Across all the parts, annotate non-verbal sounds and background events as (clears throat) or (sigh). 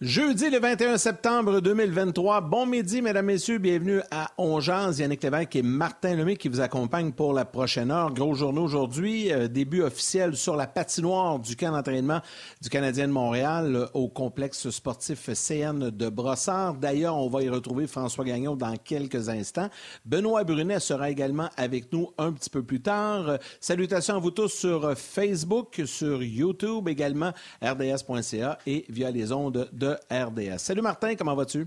Jeudi le 21 septembre 2023. Bon midi, mesdames, messieurs. Bienvenue à Ongeance. Yannick Lévesque et Martin Lemay qui vous accompagnent pour la prochaine heure. Gros journée aujourd'hui. Euh, début officiel sur la patinoire du camp d'entraînement du Canadien de Montréal euh, au complexe sportif CN de Brossard. D'ailleurs, on va y retrouver François Gagnon dans quelques instants. Benoît Brunet sera également avec nous un petit peu plus tard. Salutations à vous tous sur Facebook, sur YouTube également, rds.ca et via les ondes de RDS. Salut Martin, comment vas-tu?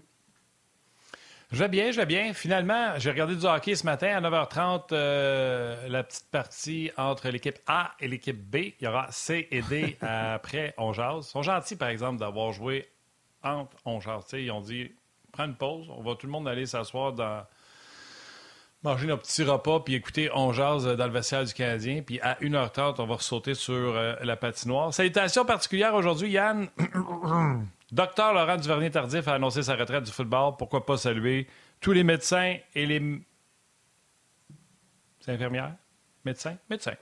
Je vais bien, je vais bien. Finalement, j'ai regardé du hockey ce matin à 9h30, euh, la petite partie entre l'équipe A et l'équipe B. Il y aura C et D (laughs) après On Ils sont gentils, par exemple, d'avoir joué entre On Ils ont dit, prends une pause, on va tout le monde aller s'asseoir dans manger nos petits repas puis écouter On jase dans le vestiaire du Canadien. Puis à 1h30, on va ressauter sur euh, la patinoire. Salutations particulières aujourd'hui, Yann. (clears throat) Docteur Laurent Duvernay-Tardif a annoncé sa retraite du football. Pourquoi pas saluer tous les médecins et les... infirmières? Médecins? Médecins.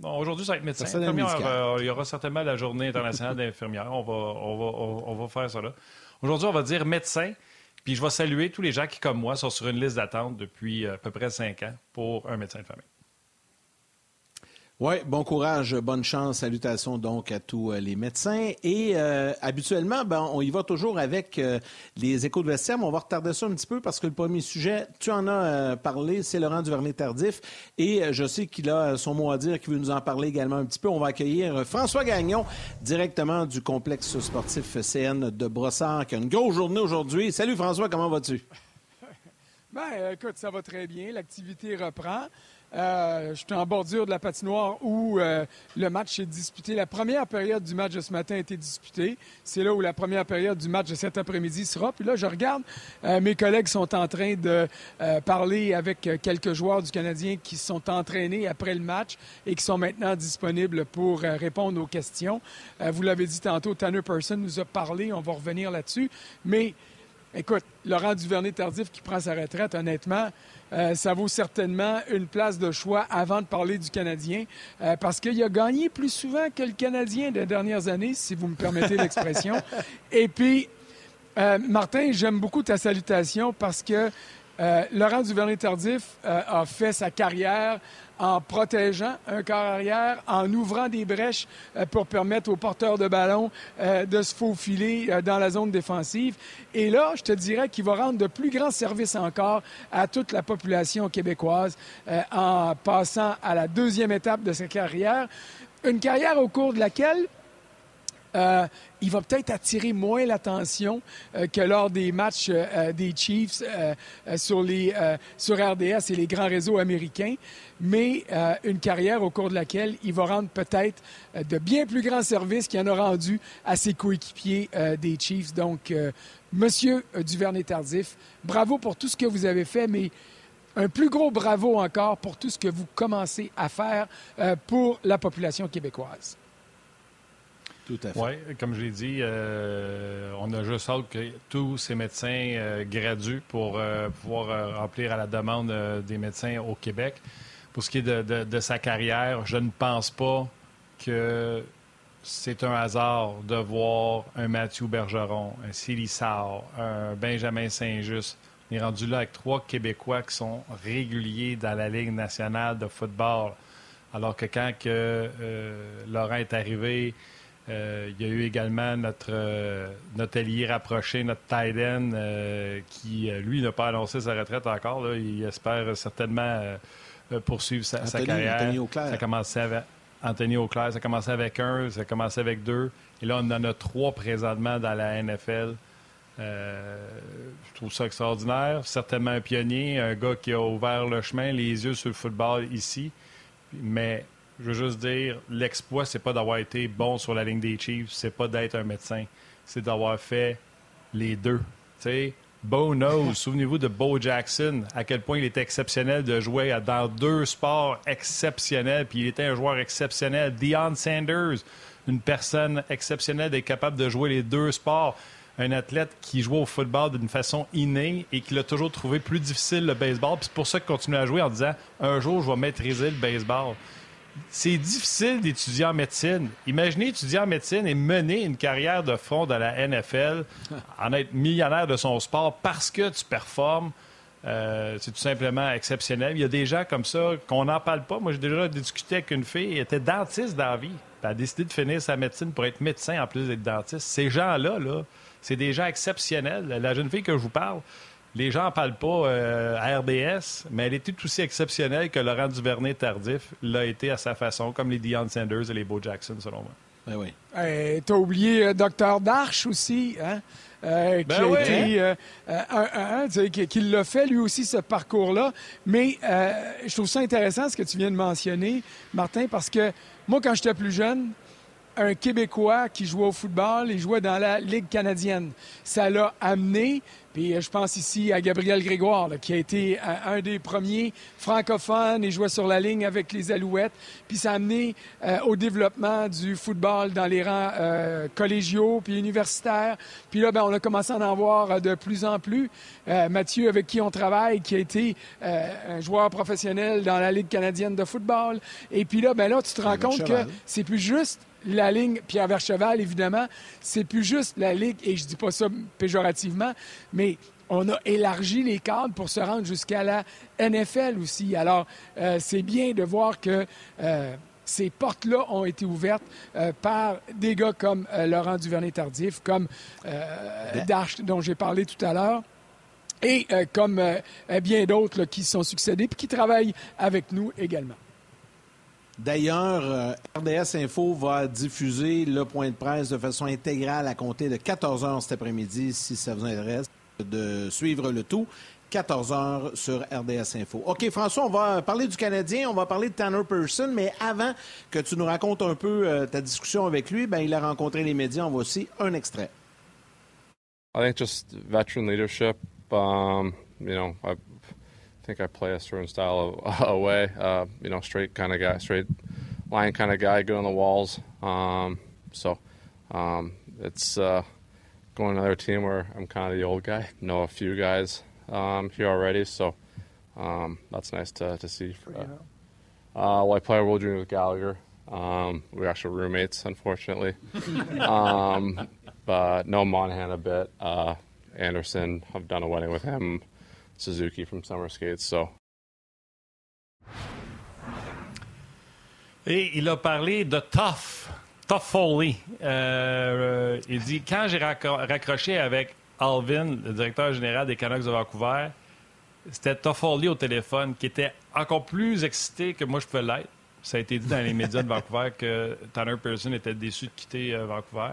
Bon, aujourd'hui, ça va être médecin. Euh, il y aura certainement la journée internationale d'infirmières. On va, on, va, on, va faire ça là. Aujourd'hui, on va dire médecin. Puis je vais saluer tous les gens qui, comme moi, sont sur une liste d'attente depuis euh, à peu près cinq ans pour un médecin de famille. Oui, bon courage, bonne chance, salutations donc à tous euh, les médecins. Et euh, habituellement, ben, on y va toujours avec euh, les échos de vestiaire, mais on va retarder ça un petit peu parce que le premier sujet, tu en as parlé, c'est Laurent Duvernay-Tardif. Et je sais qu'il a son mot à dire, qu'il veut nous en parler également un petit peu. On va accueillir François Gagnon, directement du complexe sportif CN de Brossard, qui a une grosse journée aujourd'hui. Salut François, comment vas-tu? Ben, écoute, ça va très bien. L'activité reprend. Euh, je suis en bordure de la patinoire où euh, le match est disputé. La première période du match de ce matin a été disputée. C'est là où la première période du match de cet après-midi sera. Puis là, je regarde, euh, mes collègues sont en train de parler avec quelques joueurs du Canadien qui sont entraînés après le match et qui sont maintenant disponibles pour répondre aux questions. vous l'avez dit tantôt, Tanner Person nous a parlé, on va revenir là-dessus. Mais écoute, Laurent Duvernay-Tardif qui prend sa retraite, honnêtement, euh, ça vaut certainement une place de choix avant de parler du Canadien, euh, parce qu'il a gagné plus souvent que le Canadien des dernières années, si vous me permettez l'expression. (laughs) Et puis, euh, Martin, j'aime beaucoup ta salutation parce que Laurent Duvernay-Tardif a fait sa carrière en protégeant un corps arrière, en ouvrant des brèches euh, pour permettre aux porteurs de ballon euh, de se faufiler euh, dans la zone défensive. Et là, je te dirais qu'il va rendre de plus grands services encore à toute la population québécoise en passant à la deuxième étape de sa carrière. Une carrière au cours de laquelle euh, il va peut-être attirer moins l'attention euh, que lors des matchs euh, des Chiefs sur, les, sur RDS et les grands réseaux américains, mais une carrière au cours de laquelle il va rendre peut-être de bien plus grands services qu'il en a rendu à ses coéquipiers des Chiefs. Donc, Monsieur Duvernay-Tardif, bravo pour tout ce que vous avez fait, mais un plus gros bravo encore pour tout ce que vous commencez à faire pour la population québécoise. Oui, comme je l'ai dit, euh, on a juste hâte que tous ces médecins euh, graduent pour euh, pouvoir remplir à la demande des médecins au Québec. Pour ce qui est de, sa carrière, je ne pense pas que c'est un hasard de voir un Mathieu Bergeron, un Célissard, un Benjamin Saint-Just. On est rendu là avec trois Québécois qui sont réguliers dans la Ligue nationale de football. Alors que quand Laurent est arrivé, euh, il y a eu également notre, euh, notre allié rapproché, notre tight end, euh, qui, lui, n'a pas annoncé sa retraite encore. Il espère certainement poursuivre sa, carrière. Anthony Auclair. Ça a commencé avec Anthony Auclair. Ça a commencé avec un, ça a commencé avec deux. Et là, on en a trois présentement dans la NFL. je trouve ça extraordinaire. Certainement un pionnier, un gars qui a ouvert le chemin, les yeux sur le football ici. Mais je veux juste dire, l'exploit, c'est pas d'avoir été bon sur la ligne des Chiefs, c'est pas d'être un médecin, c'est d'avoir fait les deux. Sais, Bo knows. (laughs) Souvenez-vous de Bo Jackson, à quel point il était exceptionnel de jouer dans deux sports exceptionnels, puis il était un joueur exceptionnel. Deion Sanders, une personne exceptionnelle d'être capable de jouer les deux sports. Un athlète qui joue au football d'une façon innée et qui l'a toujours trouvé plus difficile le baseball. Puis c'est pour ça qu'il continue à jouer en disant un jour, je vais maîtriser le baseball. C'est difficile d'étudier en médecine. Imaginez étudier en médecine et mener une carrière de front dans la NFL, (laughs) en être millionnaire de son sport parce que tu performes. Euh, c'est tout simplement exceptionnel. Il y a des gens comme ça qu'on n'en parle pas. Moi, j'ai déjà discuté avec une fille, elle était dentiste dans la vie. Elle a décidé de finir sa médecine pour être médecin en plus d'être dentiste. Ces gens-là, là, c'est des gens exceptionnels. La jeune fille que je vous parle, les gens n'en parlent pas euh, à RDS, mais elle est tout aussi exceptionnelle que Laurent Duvernay tardif l'a été à sa façon, comme les Deion Sanders et les Bo Jackson, selon moi. Ben oui. T'as oublié euh, Dr. Darche aussi, hein? Euh, qui Ben a oui. été euh, euh, un- un, tu sais, qui, qui l'a fait lui aussi ce parcours-là. Mais euh, je trouve ça intéressant ce que tu viens de mentionner, Martin, parce que moi, quand j'étais plus jeune, un Québécois qui jouait au football, il jouait dans la Ligue canadienne. Ça l'a amené, puis euh, je pense ici à Gabriel Grégoire, là, qui a été un, un des premiers francophones et jouait sur la ligne avec les Alouettes. Puis ça a amené euh, au développement du football dans les rangs euh, collégiaux puis universitaires. Puis là, ben, on a commencé à en voir euh, de plus en plus. Euh, Mathieu, avec qui on travaille, qui a été euh, un joueur professionnel dans la Ligue canadienne de football. Et puis là, ben là, tu te rends compte que c'est plus juste la ligne, Pierre Vercheval, évidemment, c'est plus juste la ligue, et je dis pas ça péjorativement, mais on a élargi les cadres pour se rendre jusqu'à la NFL aussi. Alors, euh, c'est bien de voir que euh, ces portes-là ont été ouvertes euh, par des gars comme Laurent Duvernay-Tardif, comme euh, Darche, dont j'ai parlé tout à l'heure. Et comme bien d'autres qui se sont succédés puis qui travaillent avec nous également. D'ailleurs, euh, RDS Info va diffuser le point de presse de façon intégrale à compter de 14 heures cet après-midi, si ça vous intéresse de suivre le tout. 14 heures sur RDS Info. OK, François, on va parler du Canadien, on va parler de Tanner Person, mais avant que tu nous racontes un peu euh, ta discussion avec lui, ben, il a rencontré les médias. Voit aussi un extrait. I think just veteran leadership. Um, you know, I think I play a certain style of (laughs) away. Uh, you know, straight kind of guy, straight line kind of guy, good on the walls. Um, so um, it's uh, going to another team where I'm kind of the old guy. (laughs) Know a few guys um, here already, so um, that's nice to to see. Uh, uh, well, I play a World Junior with Gallagher. Um, we're actually roommates, unfortunately. (laughs) um, but no Monahan a bit. Uh, Anderson, I've done a wedding with him. Suzuki from Summer Skates. Et il a parlé de Tough, Tough Foley. Euh, euh, il dit Quand j'ai raccroché avec Alvin, le directeur général des Canucks de Vancouver, c'était Tough Foley au téléphone qui était encore plus excité que moi je pouvais l'être. Ça a été dit dans les médias de Vancouver que Tanner Pearson était déçu de quitter euh, Vancouver.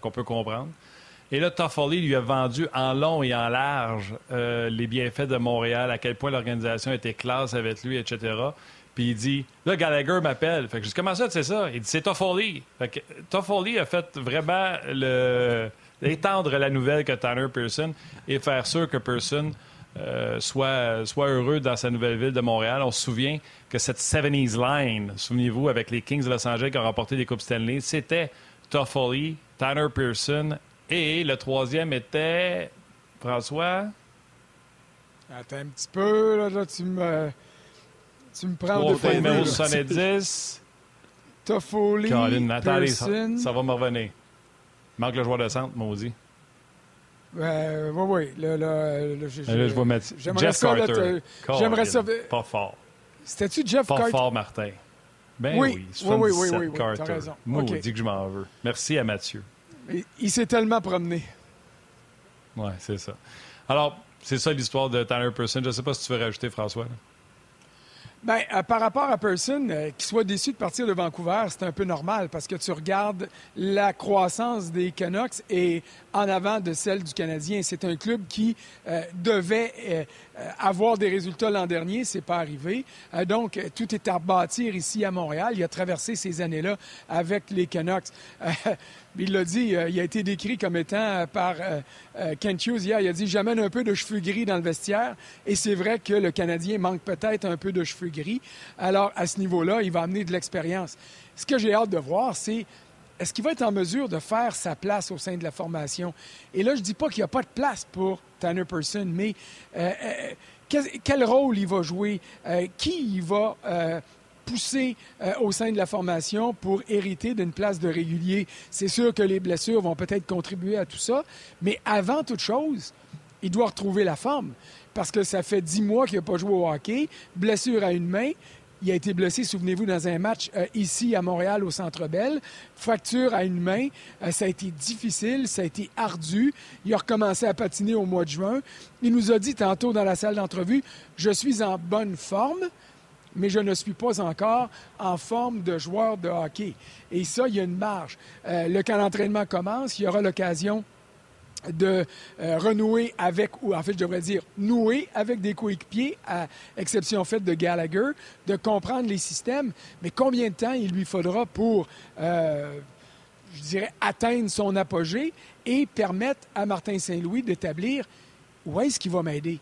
Qu'on peut comprendre. Et là, Toffoli lui a vendu en long et en large euh, les bienfaits de Montréal, à quel point l'organisation était classe avec lui, etc. Puis il dit, là, Gallagher m'appelle. Fait que je dis, comment ça, sais ça? Il dit, c'est Toffoli. Fait que Toffoli a fait vraiment le... étendre la nouvelle que Tanner Pearson et faire sûr que Pearson euh, soit, soit heureux dans sa nouvelle ville de Montréal. On se souvient que cette 70s line, souvenez-vous, avec les Kings de Los Angeles qui ont remporté des Coupes Stanley, c'était Toffoli, Tanner Pearson et le troisième était François? Attends un petit peu, là, là, tu me... Tu me prends de numéro faveur. 70. Toffoli, Caroline, attendez, ça, ça va me revenir. Manque le joueur de centre, maudit. Euh, oui, oui. Là, je vais mettre J'aimerais Jeff ça, Carter. te- J'aimerais ça. Pas fort. C'était-tu Jeff Pas Carter? fort, Martin. Ben Oui, oui, oui, oui, oui, 77 oui, oui, t'as Carter. raison. Maudit OK. que je m'en veux. Merci à Mathieu. Il, il s'est tellement promené. Oui, c'est ça. Alors, c'est ça l'histoire de Tanner Person. Je ne sais pas si tu veux rajouter, François. là. Ben, euh, par rapport à Person, euh, qu'il soit déçu de partir de Vancouver, c'est un peu normal parce que tu regardes la croissance des Canucks et en avant de celle du Canadien. C'est un club qui euh, devait euh, avoir des résultats l'an dernier, c'est pas arrivé. Euh, donc, euh, tout est à rebâtir ici à Montréal. Il a traversé ces années-là avec les Canucks. Euh, (laughs) il l'a dit, euh, il a été décrit comme étant euh, par euh, euh, Kent Hughes hier, il a dit j'amène un peu de cheveux gris dans le vestiaire et c'est vrai que le Canadien manque peut-être un peu de cheveux gris. Alors à ce niveau-là, il va amener de l'expérience. Ce que j'ai hâte de voir, c'est est-ce qu'il va être en mesure de faire sa place au sein de la formation? Et là, je dis pas qu'il n'y a pas de place pour Tanner Person, mais euh, euh, quel, rôle il va jouer, Euh, qui il va poussé euh, au sein de la formation pour hériter d'une place de régulier? C'est sûr que les blessures vont peut-être contribuer à tout ça, mais avant toute chose, il doit retrouver la forme parce que ça fait dix mois qu'il n'a pas joué au hockey, blessure à une main. Il a été blessé, souvenez-vous, dans un match euh, ici à Montréal au Centre Bell. Fracture à une main. Euh, ça a été difficile, ça a été ardu. Il a recommencé à patiner au mois de juin. Il nous a dit tantôt dans la salle d'entrevue, je suis en bonne forme, mais je ne suis pas encore en forme de joueur de hockey. Et ça, il y a une marge. Euh, le camp d'entraînement commence, il y aura l'occasion de euh, renouer avec, ou en fait, je devrais dire, nouer avec des coéquipiers, à exception faite de Gallagher, de comprendre les systèmes. Mais combien de temps il lui faudra pour, euh, je dirais, atteindre son apogée et permettre à Martin Saint-Louis d'établir où est-ce qu'il va m'aider?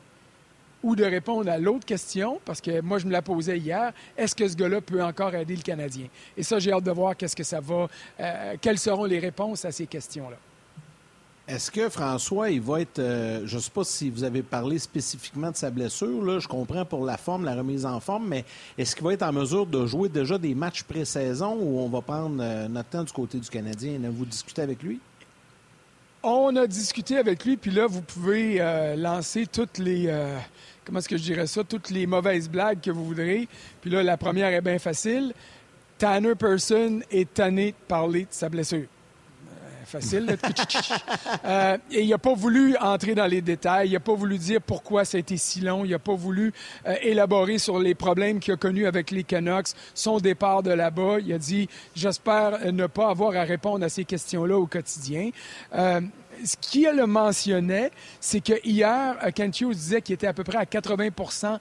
Ou de répondre à l'autre question, parce que moi, je me la posais hier, est-ce que ce gars-là peut encore aider le Canadien? Et ça, j'ai hâte de voir qu'est-ce que ça va, euh, quelles seront les réponses à ces questions-là. Est-ce que François, il va être. Euh, je ne sais pas si vous avez parlé spécifiquement de sa blessure. Là, je comprends pour la forme, la remise en forme, mais est-ce qu'il va être en mesure de jouer déjà des matchs pré-saison ou on va prendre euh, notre temps du côté du Canadien? Avez-vous discuté avec lui? On a discuté avec lui, puis là, vous pouvez euh, lancer toutes les. comment est-ce que je dirais ça? Toutes les mauvaises blagues que vous voudrez. Puis là, la première est bien facile. Tanner Person est tanné de parler de sa blessure facile. Euh, et il n'a pas voulu entrer dans les détails. Il n'a pas voulu dire pourquoi ça a été si long. Il n'a pas voulu euh, élaborer sur les problèmes qu'il a connus avec les Canucks, son départ de là-bas. Il a dit J'espère ne pas avoir à répondre à ces questions-là au quotidien. Euh, ce qu'il mentionnait, c'est que hier, Kent Hughes disait qu'il était à peu près à 80%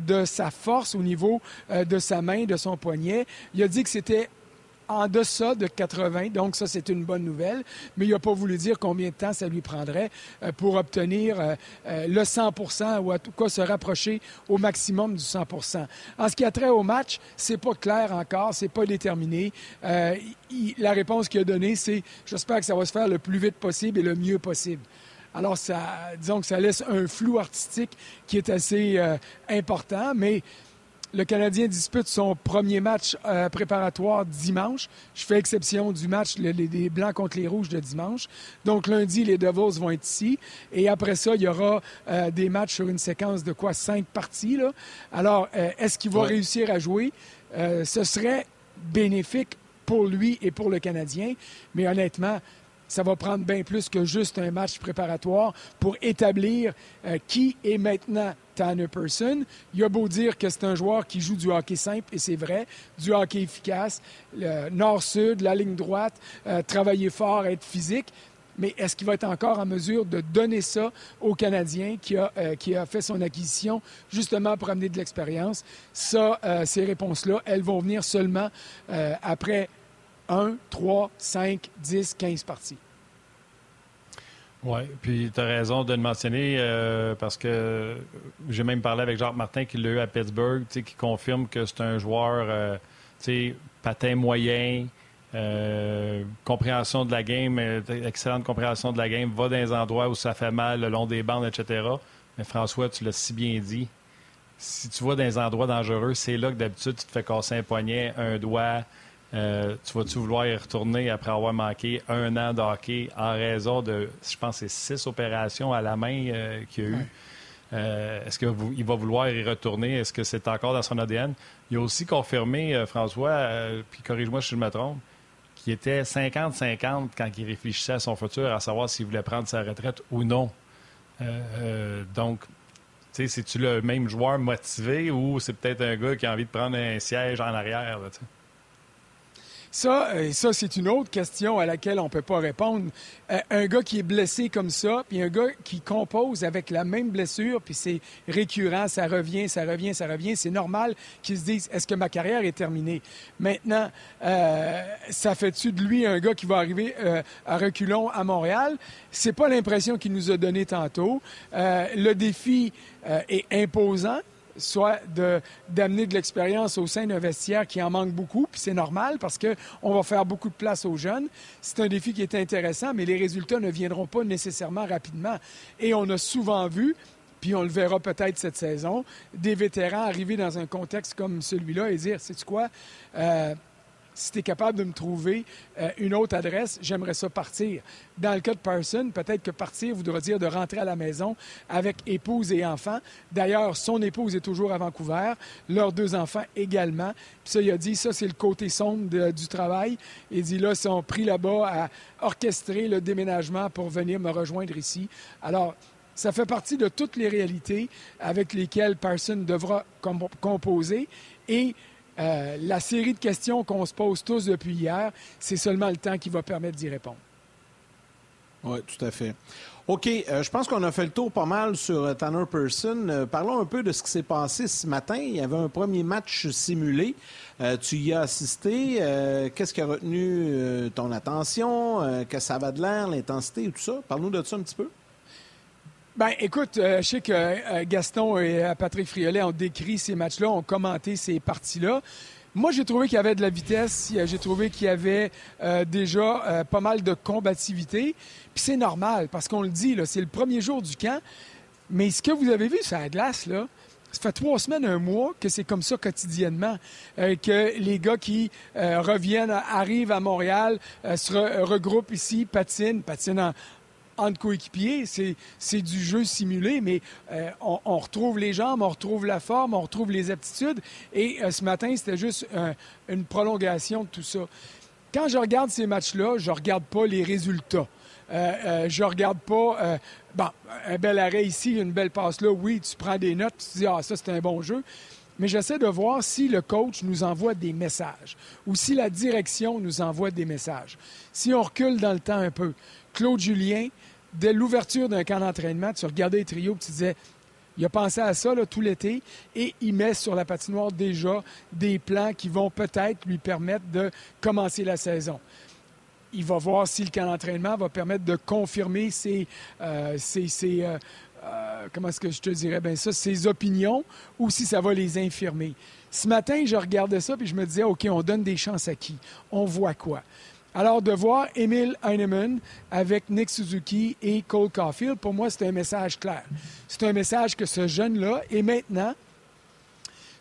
de sa force au niveau de sa main, de son poignet. Il a dit que c'était en deçà de 80, donc ça, c'est une bonne nouvelle, mais il n'a pas voulu dire combien de temps ça lui prendrait euh, pour obtenir euh, euh, le 100% ou à tout cas se rapprocher au maximum du 100% En ce qui a trait au match, c'est pas clair encore, c'est pas déterminé. la réponse qu'il a donnée, c'est j'espère que ça va se faire le plus vite possible et le mieux possible. Alors, ça, disons que ça laisse un flou artistique qui est assez important, mais le Canadien dispute son premier match euh, préparatoire dimanche. Je fais exception du match des Blancs contre les Rouges de dimanche. Donc lundi, les Devils vont être ici. Et après ça, il y aura euh, des matchs sur une séquence de quoi? Cinq parties. Là. Alors, euh, est-ce qu'il va réussir à jouer? ce serait bénéfique pour lui et pour le Canadien. Mais honnêtement, ça va prendre bien plus que juste un match préparatoire pour établir qui est maintenant Tanner Person. Il a beau dire que c'est un joueur qui joue du hockey simple, et c'est vrai, du hockey efficace, nord-sud, la ligne droite, euh, travailler fort, être physique. Mais est-ce qu'il va être encore en mesure de donner ça au Canadien qui a, euh, qui a fait son acquisition justement pour amener de l'expérience? Ça, euh, ces réponses-là, elles vont venir seulement après 1, 3, 5, 10, 15 parties. Oui, puis tu as raison de le mentionner euh, parce que j'ai même parlé avec Jacques Martin qui l'a eu à Pittsburgh, qui confirme que c'est un joueur euh, patin moyen, euh, compréhension de la game, excellente compréhension de la game, va dans les endroits où ça fait mal, le long des bandes, etc. Mais François, tu l'as si bien dit. Si tu vas dans des endroits dangereux, c'est là que d'habitude tu te fais casser un poignet, un doigt, euh, tu vas-tu vouloir y retourner après avoir manqué un an de hockey en raison de, je pense, c'est six opérations à la main euh, qu'il y a eu? Euh, est-ce qu'il va vouloir y retourner? Est-ce que c'est encore dans son ADN? Il a aussi confirmé, François, puis corrige-moi si je me trompe, qu'il était 50-50 quand il réfléchissait à son futur, à savoir s'il voulait prendre sa retraite ou non. donc, tu sais, c'est-tu le même joueur motivé ou c'est peut-être un gars qui a envie de prendre un siège en arrière? Là, ça, euh, ça c'est une autre question à laquelle on ne peut pas répondre. Euh, un gars qui est blessé comme ça, puis un gars qui compose avec la même blessure, puis c'est récurrent, ça revient, ça revient, ça revient, c'est normal qu'il se dise est-ce que ma carrière est terminée? Maintenant, euh, ça fait-tu de lui un gars qui va arriver à reculons à Montréal? C'est pas l'impression qu'il nous a donné tantôt. le défi est imposant soit d'amener de, l'expérience au sein d'un vestiaire qui en manque beaucoup, puis c'est normal parce qu'on va faire beaucoup de place aux jeunes. C'est un défi qui est intéressant, mais les résultats ne viendront pas nécessairement rapidement. Et on a souvent vu puis on le verra peut-être cette saison, des vétérans arriver dans un contexte comme celui-là et dire, c'est quoi, euh, si tu es capable de me trouver euh, une autre adresse, j'aimerais ça partir. Dans le cas de Parson, peut-être que partir voudra dire de rentrer à la maison avec épouse et enfants. D'ailleurs, son épouse est toujours à Vancouver, leurs deux enfants également. Puis ça, il a dit, ça, c'est le côté sombre du travail. Il dit, là, ils sont pris là-bas à orchestrer le déménagement pour venir me rejoindre ici. Alors, ça fait partie de toutes les réalités avec lesquelles Parson devra composer. Et euh, la série de questions qu'on se pose tous depuis hier, c'est seulement le temps qui va permettre d'y répondre. Oui, tout à fait. OK, euh, je pense qu'on a fait le tour pas mal sur euh, Tanner Person. parlons un peu de ce qui s'est passé ce matin. Il y avait un premier match simulé. tu y as assisté. Qu'est-ce qui a retenu ton attention? que ça va de l'air, l'intensité et tout ça? Parle-nous de ça un petit peu. Ben, écoute, euh, je sais que euh, Gaston et euh, Patrick Friolet ont décrit ces matchs-là, ont commenté ces parties-là. Moi, j'ai trouvé qu'il y avait de la vitesse, j'ai trouvé qu'il y avait déjà pas mal de combativité. Puis c'est normal, parce qu'on le dit, c'est le premier jour du camp. Mais ce que vous avez vu sur la glace, là, ça fait trois semaines, un mois que c'est comme ça quotidiennement, que les gars qui reviennent, arrivent à Montréal, se regroupent ici, patinent, patinent en, entre coéquipiers, c'est du jeu simulé, mais euh, on, retrouve les jambes, on retrouve la forme, on retrouve les aptitudes. Et euh, ce matin, c'était juste une prolongation de tout ça. Quand je regarde ces matchs-là, je regarde pas les résultats. Euh, je regarde pas, bon, un bel arrêt ici, une belle passe là, oui, tu prends des notes, tu te dis, ah, ça, c'est un bon jeu mais j'essaie de voir si le coach nous envoie des messages ou si la direction nous envoie des messages. Si on recule dans le temps un peu, Claude Julien, dès l'ouverture d'un camp d'entraînement, tu regardais les trios et tu disais il a pensé à ça tout l'été et il met sur la patinoire déjà des plans qui vont peut-être lui permettre de commencer la saison. Il va voir si le camp d'entraînement va permettre de confirmer ses, ses opinions ou si ça va les infirmer. Ce matin, je regardais ça et je me disais, OK, on donne des chances à qui? On voit quoi? Alors, de voir Emil Heinemann avec Nick Suzuki et Cole Caulfield, pour moi, c'est un message clair. C'est un message que ce jeune-là est maintenant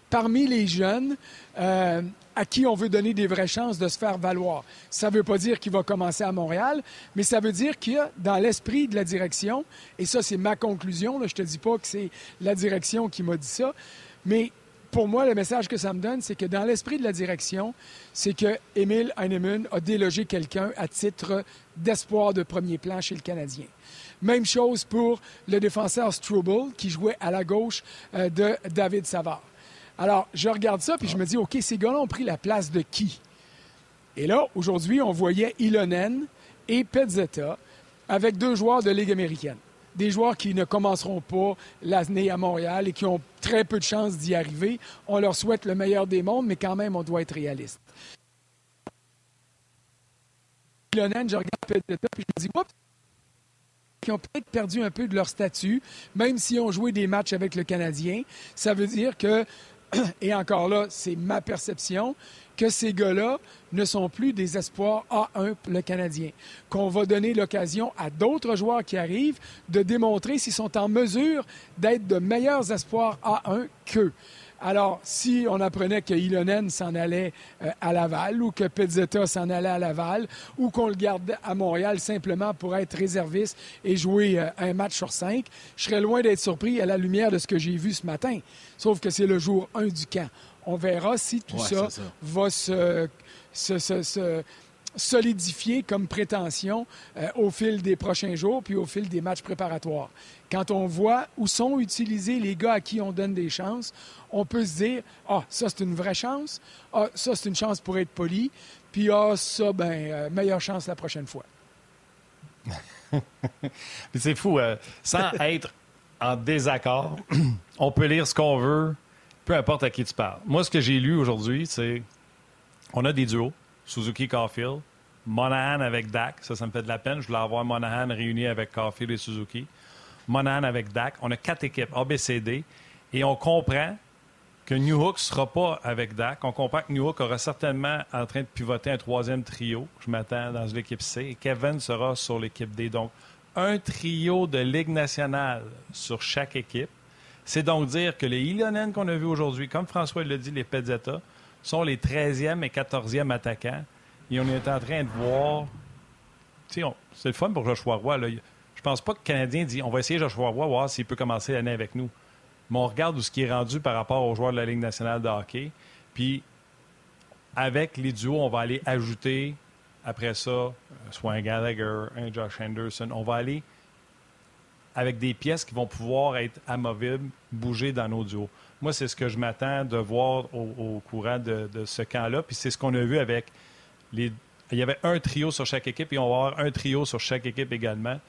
parmi les jeunes euh, à qui on veut donner des vraies chances de se faire valoir. Ça ne veut pas dire qu'il va commencer à Montréal, mais ça veut dire qu'il y a dans l'esprit de la direction, et ça c'est ma conclusion, je ne te dis pas que c'est la direction qui m'a dit ça, mais pour moi, le message que ça me donne, c'est que dans l'esprit de la direction, c'est que Emile Heinemann a délogé quelqu'un à titre d'espoir de premier plan chez le Canadien. Même chose pour le défenseur Struble, qui jouait à la gauche euh, de David Savard. Alors, je regarde ça, puis je me dis, OK, ces gars-là ont pris la place de qui? Et là, aujourd'hui, on voyait Ilonen et Pezzetta avec deux joueurs de Ligue américaine des joueurs qui ne commenceront pas l'année à Montréal et qui ont très peu de chances d'y arriver. On leur souhaite le meilleur des mondes, mais quand même, on doit être réaliste. je regarde et je me dis, oups, qui ont peut-être perdu un peu de leur statut, même s'ils ont joué des matchs avec le Canadien. Ça veut dire que, (clears throat) et encore là, c'est ma perception, que ces gars-là ne sont plus des espoirs A1 pour le Canadien. Qu'on va donner l'occasion à d'autres joueurs qui arrivent de démontrer s'ils sont en mesure d'être de meilleurs espoirs A1 qu'eux. Alors, si on apprenait que Ilonen s'en allait euh, à Laval ou que Pezzetta s'en allait à Laval ou qu'on le gardait à Montréal simplement pour être réserviste et jouer euh, un match sur cinq, je serais loin d'être surpris à la lumière de ce que j'ai vu ce matin. Sauf que c'est le jour 1 du camp. On verra si tout ça, va se, solidifier comme prétention euh, au fil des prochains jours puis au fil des matchs préparatoires. Quand on voit où sont utilisés les gars à qui on donne des chances, on peut se dire Ah, ça, c'est une vraie chance. Ah, ça, c'est une chance pour être poli. Puis, ah, ça, ben, euh, meilleure chance la prochaine fois. (laughs) c'est fou. Euh, sans être en désaccord, (clears throat) on peut lire ce qu'on veut, peu importe à qui tu parles. Moi, ce que j'ai lu aujourd'hui, c'est on a des duos, Suzuki Caulfield, Monahan avec Dak, ça, ça me fait de la peine. Je voulais avoir Monahan réuni avec Caulfield et Suzuki. Monahan avec Dak. On a quatre équipes, ABCD, et on comprend que New Hook ne sera pas avec Dak. On comprend que New Hook aura certainement en train de pivoter un troisième trio. Je m'attends dans l'équipe C. Et Kevin sera sur l'équipe D. Donc, un trio de Ligue nationale sur chaque équipe. C'est donc dire que les Ilonen qu'on a vus aujourd'hui, comme François l'a dit, les Pezzetta, sont les 13e et 14e attaquants. Et on est en train de voir. C'est le fun pour Joshua Roy. Là. Je pense pas que le Canadien dit on va essayer Joshua Roy, voir s'il peut commencer l'année avec nous. Mais on regarde où ce qui est rendu par rapport aux joueurs de la Ligue nationale de hockey. Puis, avec les duos, on va aller ajouter, après ça, soit un Gallagher, un Josh Henderson. On va aller avec des pièces qui vont pouvoir être amovibles, bouger dans nos duos. Moi, c'est ce que je m'attends de voir au, courant de, ce camp-là. Puis c'est ce qu'on a vu avec les. Il y avait un trio sur chaque équipe et on va avoir un trio sur chaque équipe également.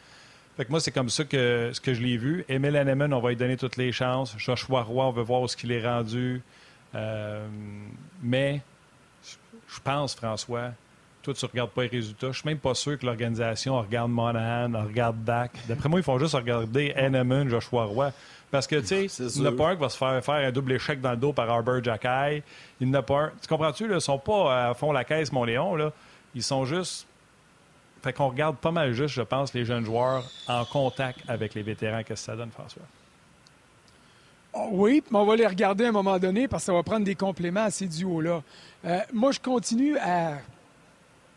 Fait que moi, c'est comme ça que, ce que je l'ai vu. Emile Hanneman, on va lui donner toutes les chances. Joshua Roy, on veut voir où ce qu'il est rendu. Euh, mais je pense, François, toi, tu ne regardes pas les résultats. Je suis même pas sûr que l'organisation regarde Monahan, regarde Dak. D'après moi, ils font juste regarder Hanneman, Joshua Roy. Parce que, tu sais, un qui va se faire faire un double échec dans le dos par Arbor Jacky. Il n'y en a pas. Tu comprends-tu? Ils ne sont pas à fond la caisse, mon Léon. Là. Ils sont juste. Fait qu'on regarde pas mal juste, je pense, les jeunes joueurs en contact avec les vétérans. Qu'est-ce que ça donne, François? Oh oui, mais on va les regarder à un moment donné parce que ça va prendre des compléments à ces duos-là. Euh, moi, je continue à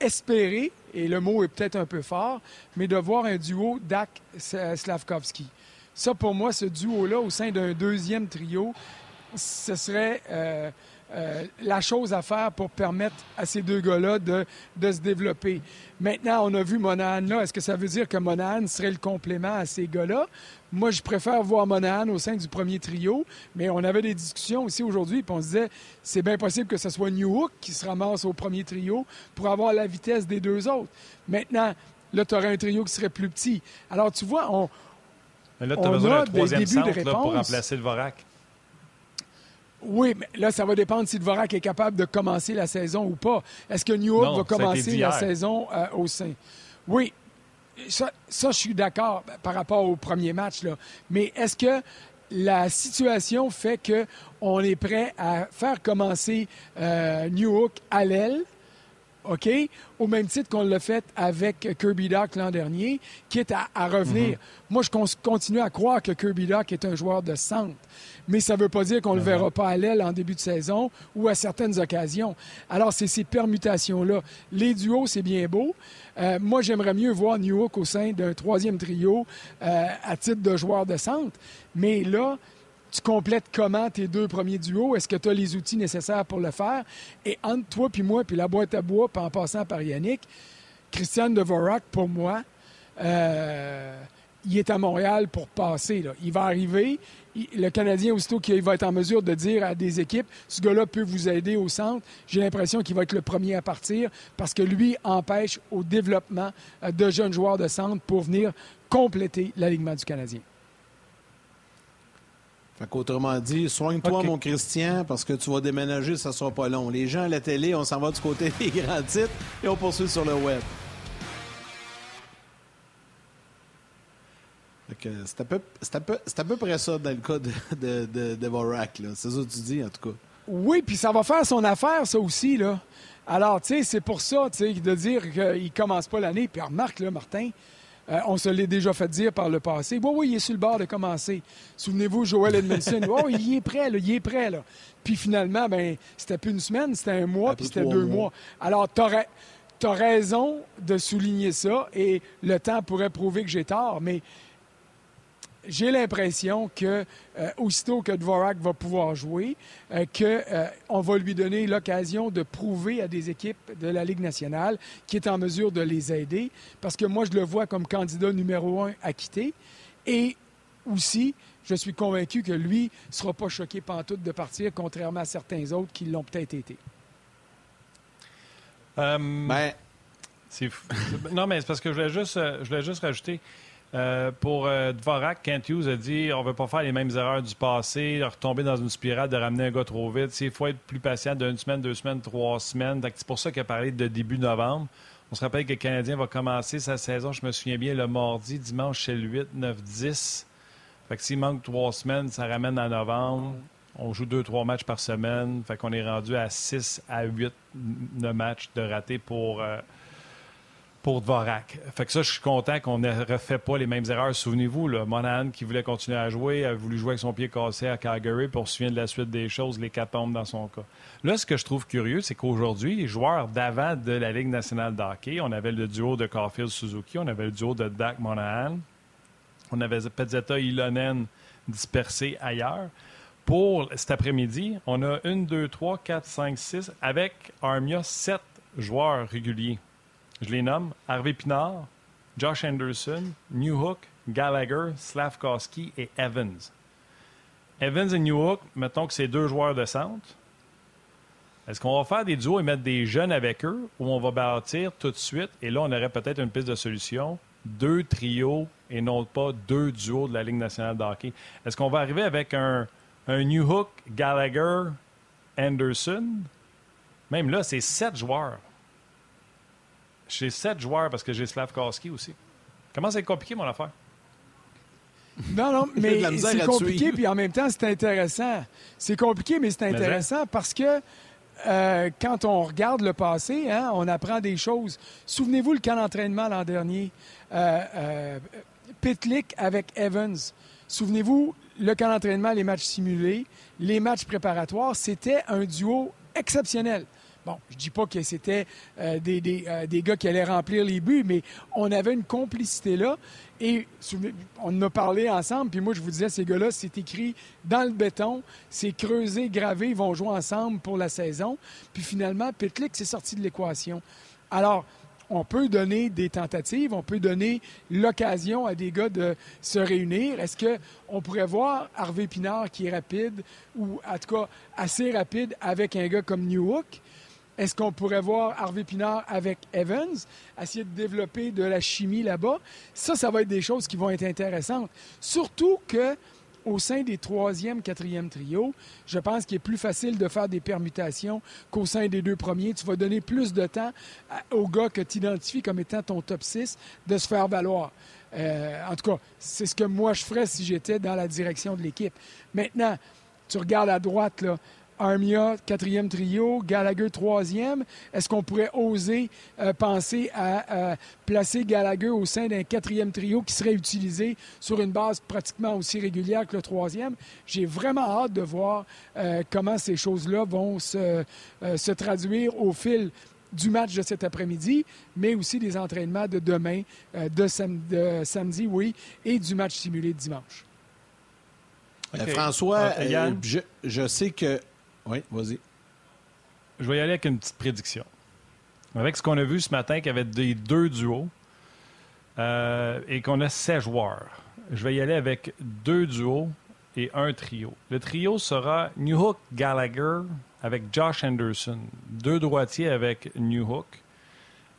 espérer, et le mot est peut-être un peu fort, mais de voir un duo Dak-Slavkovski. Ça, pour moi, ce duo-là, au sein d'un deuxième trio, ce serait euh, euh, la chose à faire pour permettre à ces deux gars-là de, se développer. Maintenant, on a vu Monahan là. Est-ce que ça veut dire que Monahan serait le complément à ces gars-là? Moi, je préfère voir Monahan au sein du premier trio, mais on avait des discussions aussi aujourd'hui, puis on se disait, c'est bien possible que ce soit Newhook qui se ramasse au premier trio pour avoir la vitesse des deux autres. Maintenant, là, tu aurais un trio qui serait plus petit. Alors, tu vois, on, mais là, tu as besoin d'un troisième centre pour remplacer le. Oui, mais là, ça va dépendre si Dvorak est capable de commencer la saison ou pas. Est-ce que New York va commencer la saison euh, au sein? Oui, ça, je suis d'accord par rapport au premier match. Là. Mais est-ce que la situation fait qu'on est prêt à faire commencer euh, New York à l'aile OK? Au même titre qu'on l'a fait avec Kirby Doc l'an dernier, qui est à, revenir. Mhm. Moi, je continue à croire que Kirby Doc est un joueur de centre. Mais ça ne veut pas dire qu'on ne le mhm. verra pas à l'aile en début de saison ou à certaines occasions. Alors, c'est ces permutations-là. Les duos, c'est bien beau. Euh, moi, j'aimerais mieux voir New York au sein d'un troisième trio euh, à titre de joueur de centre. Mais là, tu complètes comment tes deux premiers duos? Est-ce que tu as les outils nécessaires pour le faire? Et entre toi puis moi, puis la boîte à bois, puis en passant par Yannick, Christian Devorak, pour moi, euh, il est à Montréal pour passer. Il va arriver. Le Canadien, aussitôt qu'il va être en mesure de dire à des équipes, ce gars-là peut vous aider au centre, j'ai l'impression qu'il va être le premier à partir parce que lui empêche au développement euh, de jeunes joueurs de centre pour venir compléter l'alignement du Canadien. Fait qu'autrement dit, soigne-toi, mon Christian, parce que tu vas déménager, ça sera pas long. Les gens à la télé, on s'en va du côté (laughs) des grands titres et on poursuit sur le web. C'est à, peu, à, peu, près ça dans le cas de, de, de, de C'est ça que tu dis, en tout cas. Oui, puis ça va faire son affaire, ça aussi. là. Alors, tu sais, c'est pour ça, de dire qu'il commence pas l'année. Puis remarque, là, Martin, euh, on se l'est déjà fait dire par le passé. Oui, oui, il est sur le bord de commencer. Souvenez-vous, Joel Edmondson. (laughs) oh, il est prêt, là, il est prêt. Là. Puis finalement, ben, c'était plus une semaine, c'était un mois, puis c'était deux mois. Alors, tu as raison de souligner ça et le temps pourrait prouver que j'ai tort, mais j'ai l'impression que euh, aussitôt que Dvorak va pouvoir jouer, euh, qu'on euh, va lui donner l'occasion de prouver à des équipes de la Ligue nationale qui est en mesure de les aider, parce que moi je le vois comme candidat numéro un à quitter, et aussi je suis convaincu que lui ne sera pas choqué pantoute de partir, contrairement à certains autres qui l'ont peut-être été. Ben... non, mais c'est parce que je voulais juste, je voulais juste rajouter. Euh, pour euh, Dvorak, Kent Hughes a dit on ne veut pas faire les mêmes erreurs du passé, retomber dans une spirale de ramener un gars trop vite. Il faut être plus patient d'une semaine, deux semaines, trois semaines. C'est pour ça qu'il a parlé de début novembre. On se rappelle que le Canadien va commencer sa saison, je me souviens bien, le mardi, dimanche, c'est le 8, 9, 10. Fait que s'il manque trois semaines, ça ramène à novembre. On joue deux, trois matchs par semaine. Fait qu'on est rendu à 6 à 8 matchs de ratés pour. Euh, pour Dvorak. Fait que ça, je suis content qu'on ne refait pas les mêmes erreurs. Souvenez-vous, Monahan qui voulait continuer à jouer, a voulu jouer avec son pied cassé à Calgary, pour se de la suite des choses, les tombes dans son cas. Là, ce que je trouve curieux, c'est qu'aujourd'hui, les joueurs d'avant de la Ligue nationale de hockey, on avait le duo de Caulfield-Suzuki, on avait le duo de Dak Monahan, on avait Pezzetta Ilonen dispersés ailleurs. Pour cet après-midi, on a une, deux, trois, quatre, cinq, six, avec Armia, sept joueurs réguliers. Je les nomme Harvey Pinard, Josh Anderson, Newhook, Gallagher, Slavkowski et Evans. Evans et Newhook, mettons que c'est deux joueurs de centre. Est-ce qu'on va faire des duos et mettre des jeunes avec eux ou on va bâtir tout de suite et là, on aurait peut-être une piste de solution, deux trios et non pas deux duos de la Ligue nationale de hockey. Est-ce qu'on va arriver avec un, un Newhook, Gallagher, Anderson? Même là, c'est sept joueurs. J'ai sept joueurs parce que j'ai Slavkowski aussi. Comment c'est compliqué, mon affaire? Non, non, mais c'est compliqué, puis en même temps, c'est intéressant. C'est compliqué, mais c'est intéressant parce que euh, quand on regarde le passé, hein, on apprend des choses. Souvenez-vous le camp d'entraînement l'an dernier. Euh, euh, Pitlick avec Evans. Souvenez-vous, le camp d'entraînement, les matchs simulés, les matchs préparatoires, c'était un duo exceptionnel. Bon, je dis pas que c'était euh, des, des, euh, des, gars qui allaient remplir les buts, mais on avait une complicité là. Et on a parlé ensemble, puis moi, je vous disais, ces gars-là, c'est écrit dans le béton, c'est creusé, gravé, ils vont jouer ensemble pour la saison. Puis finalement, Pitlick s'est sorti de l'équation. Alors, on peut donner des tentatives, on peut donner l'occasion à des gars de se réunir. Est-ce qu'on pourrait voir Harvey Pinard qui est rapide, ou en tout cas assez rapide avec un gars comme Newhook? Est-ce qu'on pourrait voir Harvey Pinard avec Evans, essayer de développer de la chimie là-bas? Ça, ça va être des choses qui vont être intéressantes. Surtout que au sein des troisième, quatrième trio, je pense qu'il est plus facile de faire des permutations qu'au sein des deux premiers. Tu vas donner plus de temps aux gars que tu identifies comme étant ton top 6 de se faire valoir. Euh, en tout cas, c'est ce que moi je ferais si j'étais dans la direction de l'équipe. Maintenant, tu regardes à droite, là, Armia, quatrième trio, Gallagher, troisième. Est-ce qu'on pourrait oser euh, penser à placer Gallagher au sein d'un quatrième trio qui serait utilisé sur une base pratiquement aussi régulière que le troisième? J'ai vraiment hâte de voir euh, comment ces choses-là vont se, euh, se traduire au fil du match de cet après-midi, mais aussi des entraînements de demain, de, samedi, oui, et du match simulé de dimanche. François, je, sais que oui, vas-y. Je vais y aller avec une petite prédiction. Avec ce qu'on a vu ce matin, qu'il y avait des deux duos euh, et qu'on a 16 joueurs, je vais y aller avec deux duos et un trio. Le trio sera Newhook Gallagher avec Josh Anderson. Deux droitiers avec Newhook.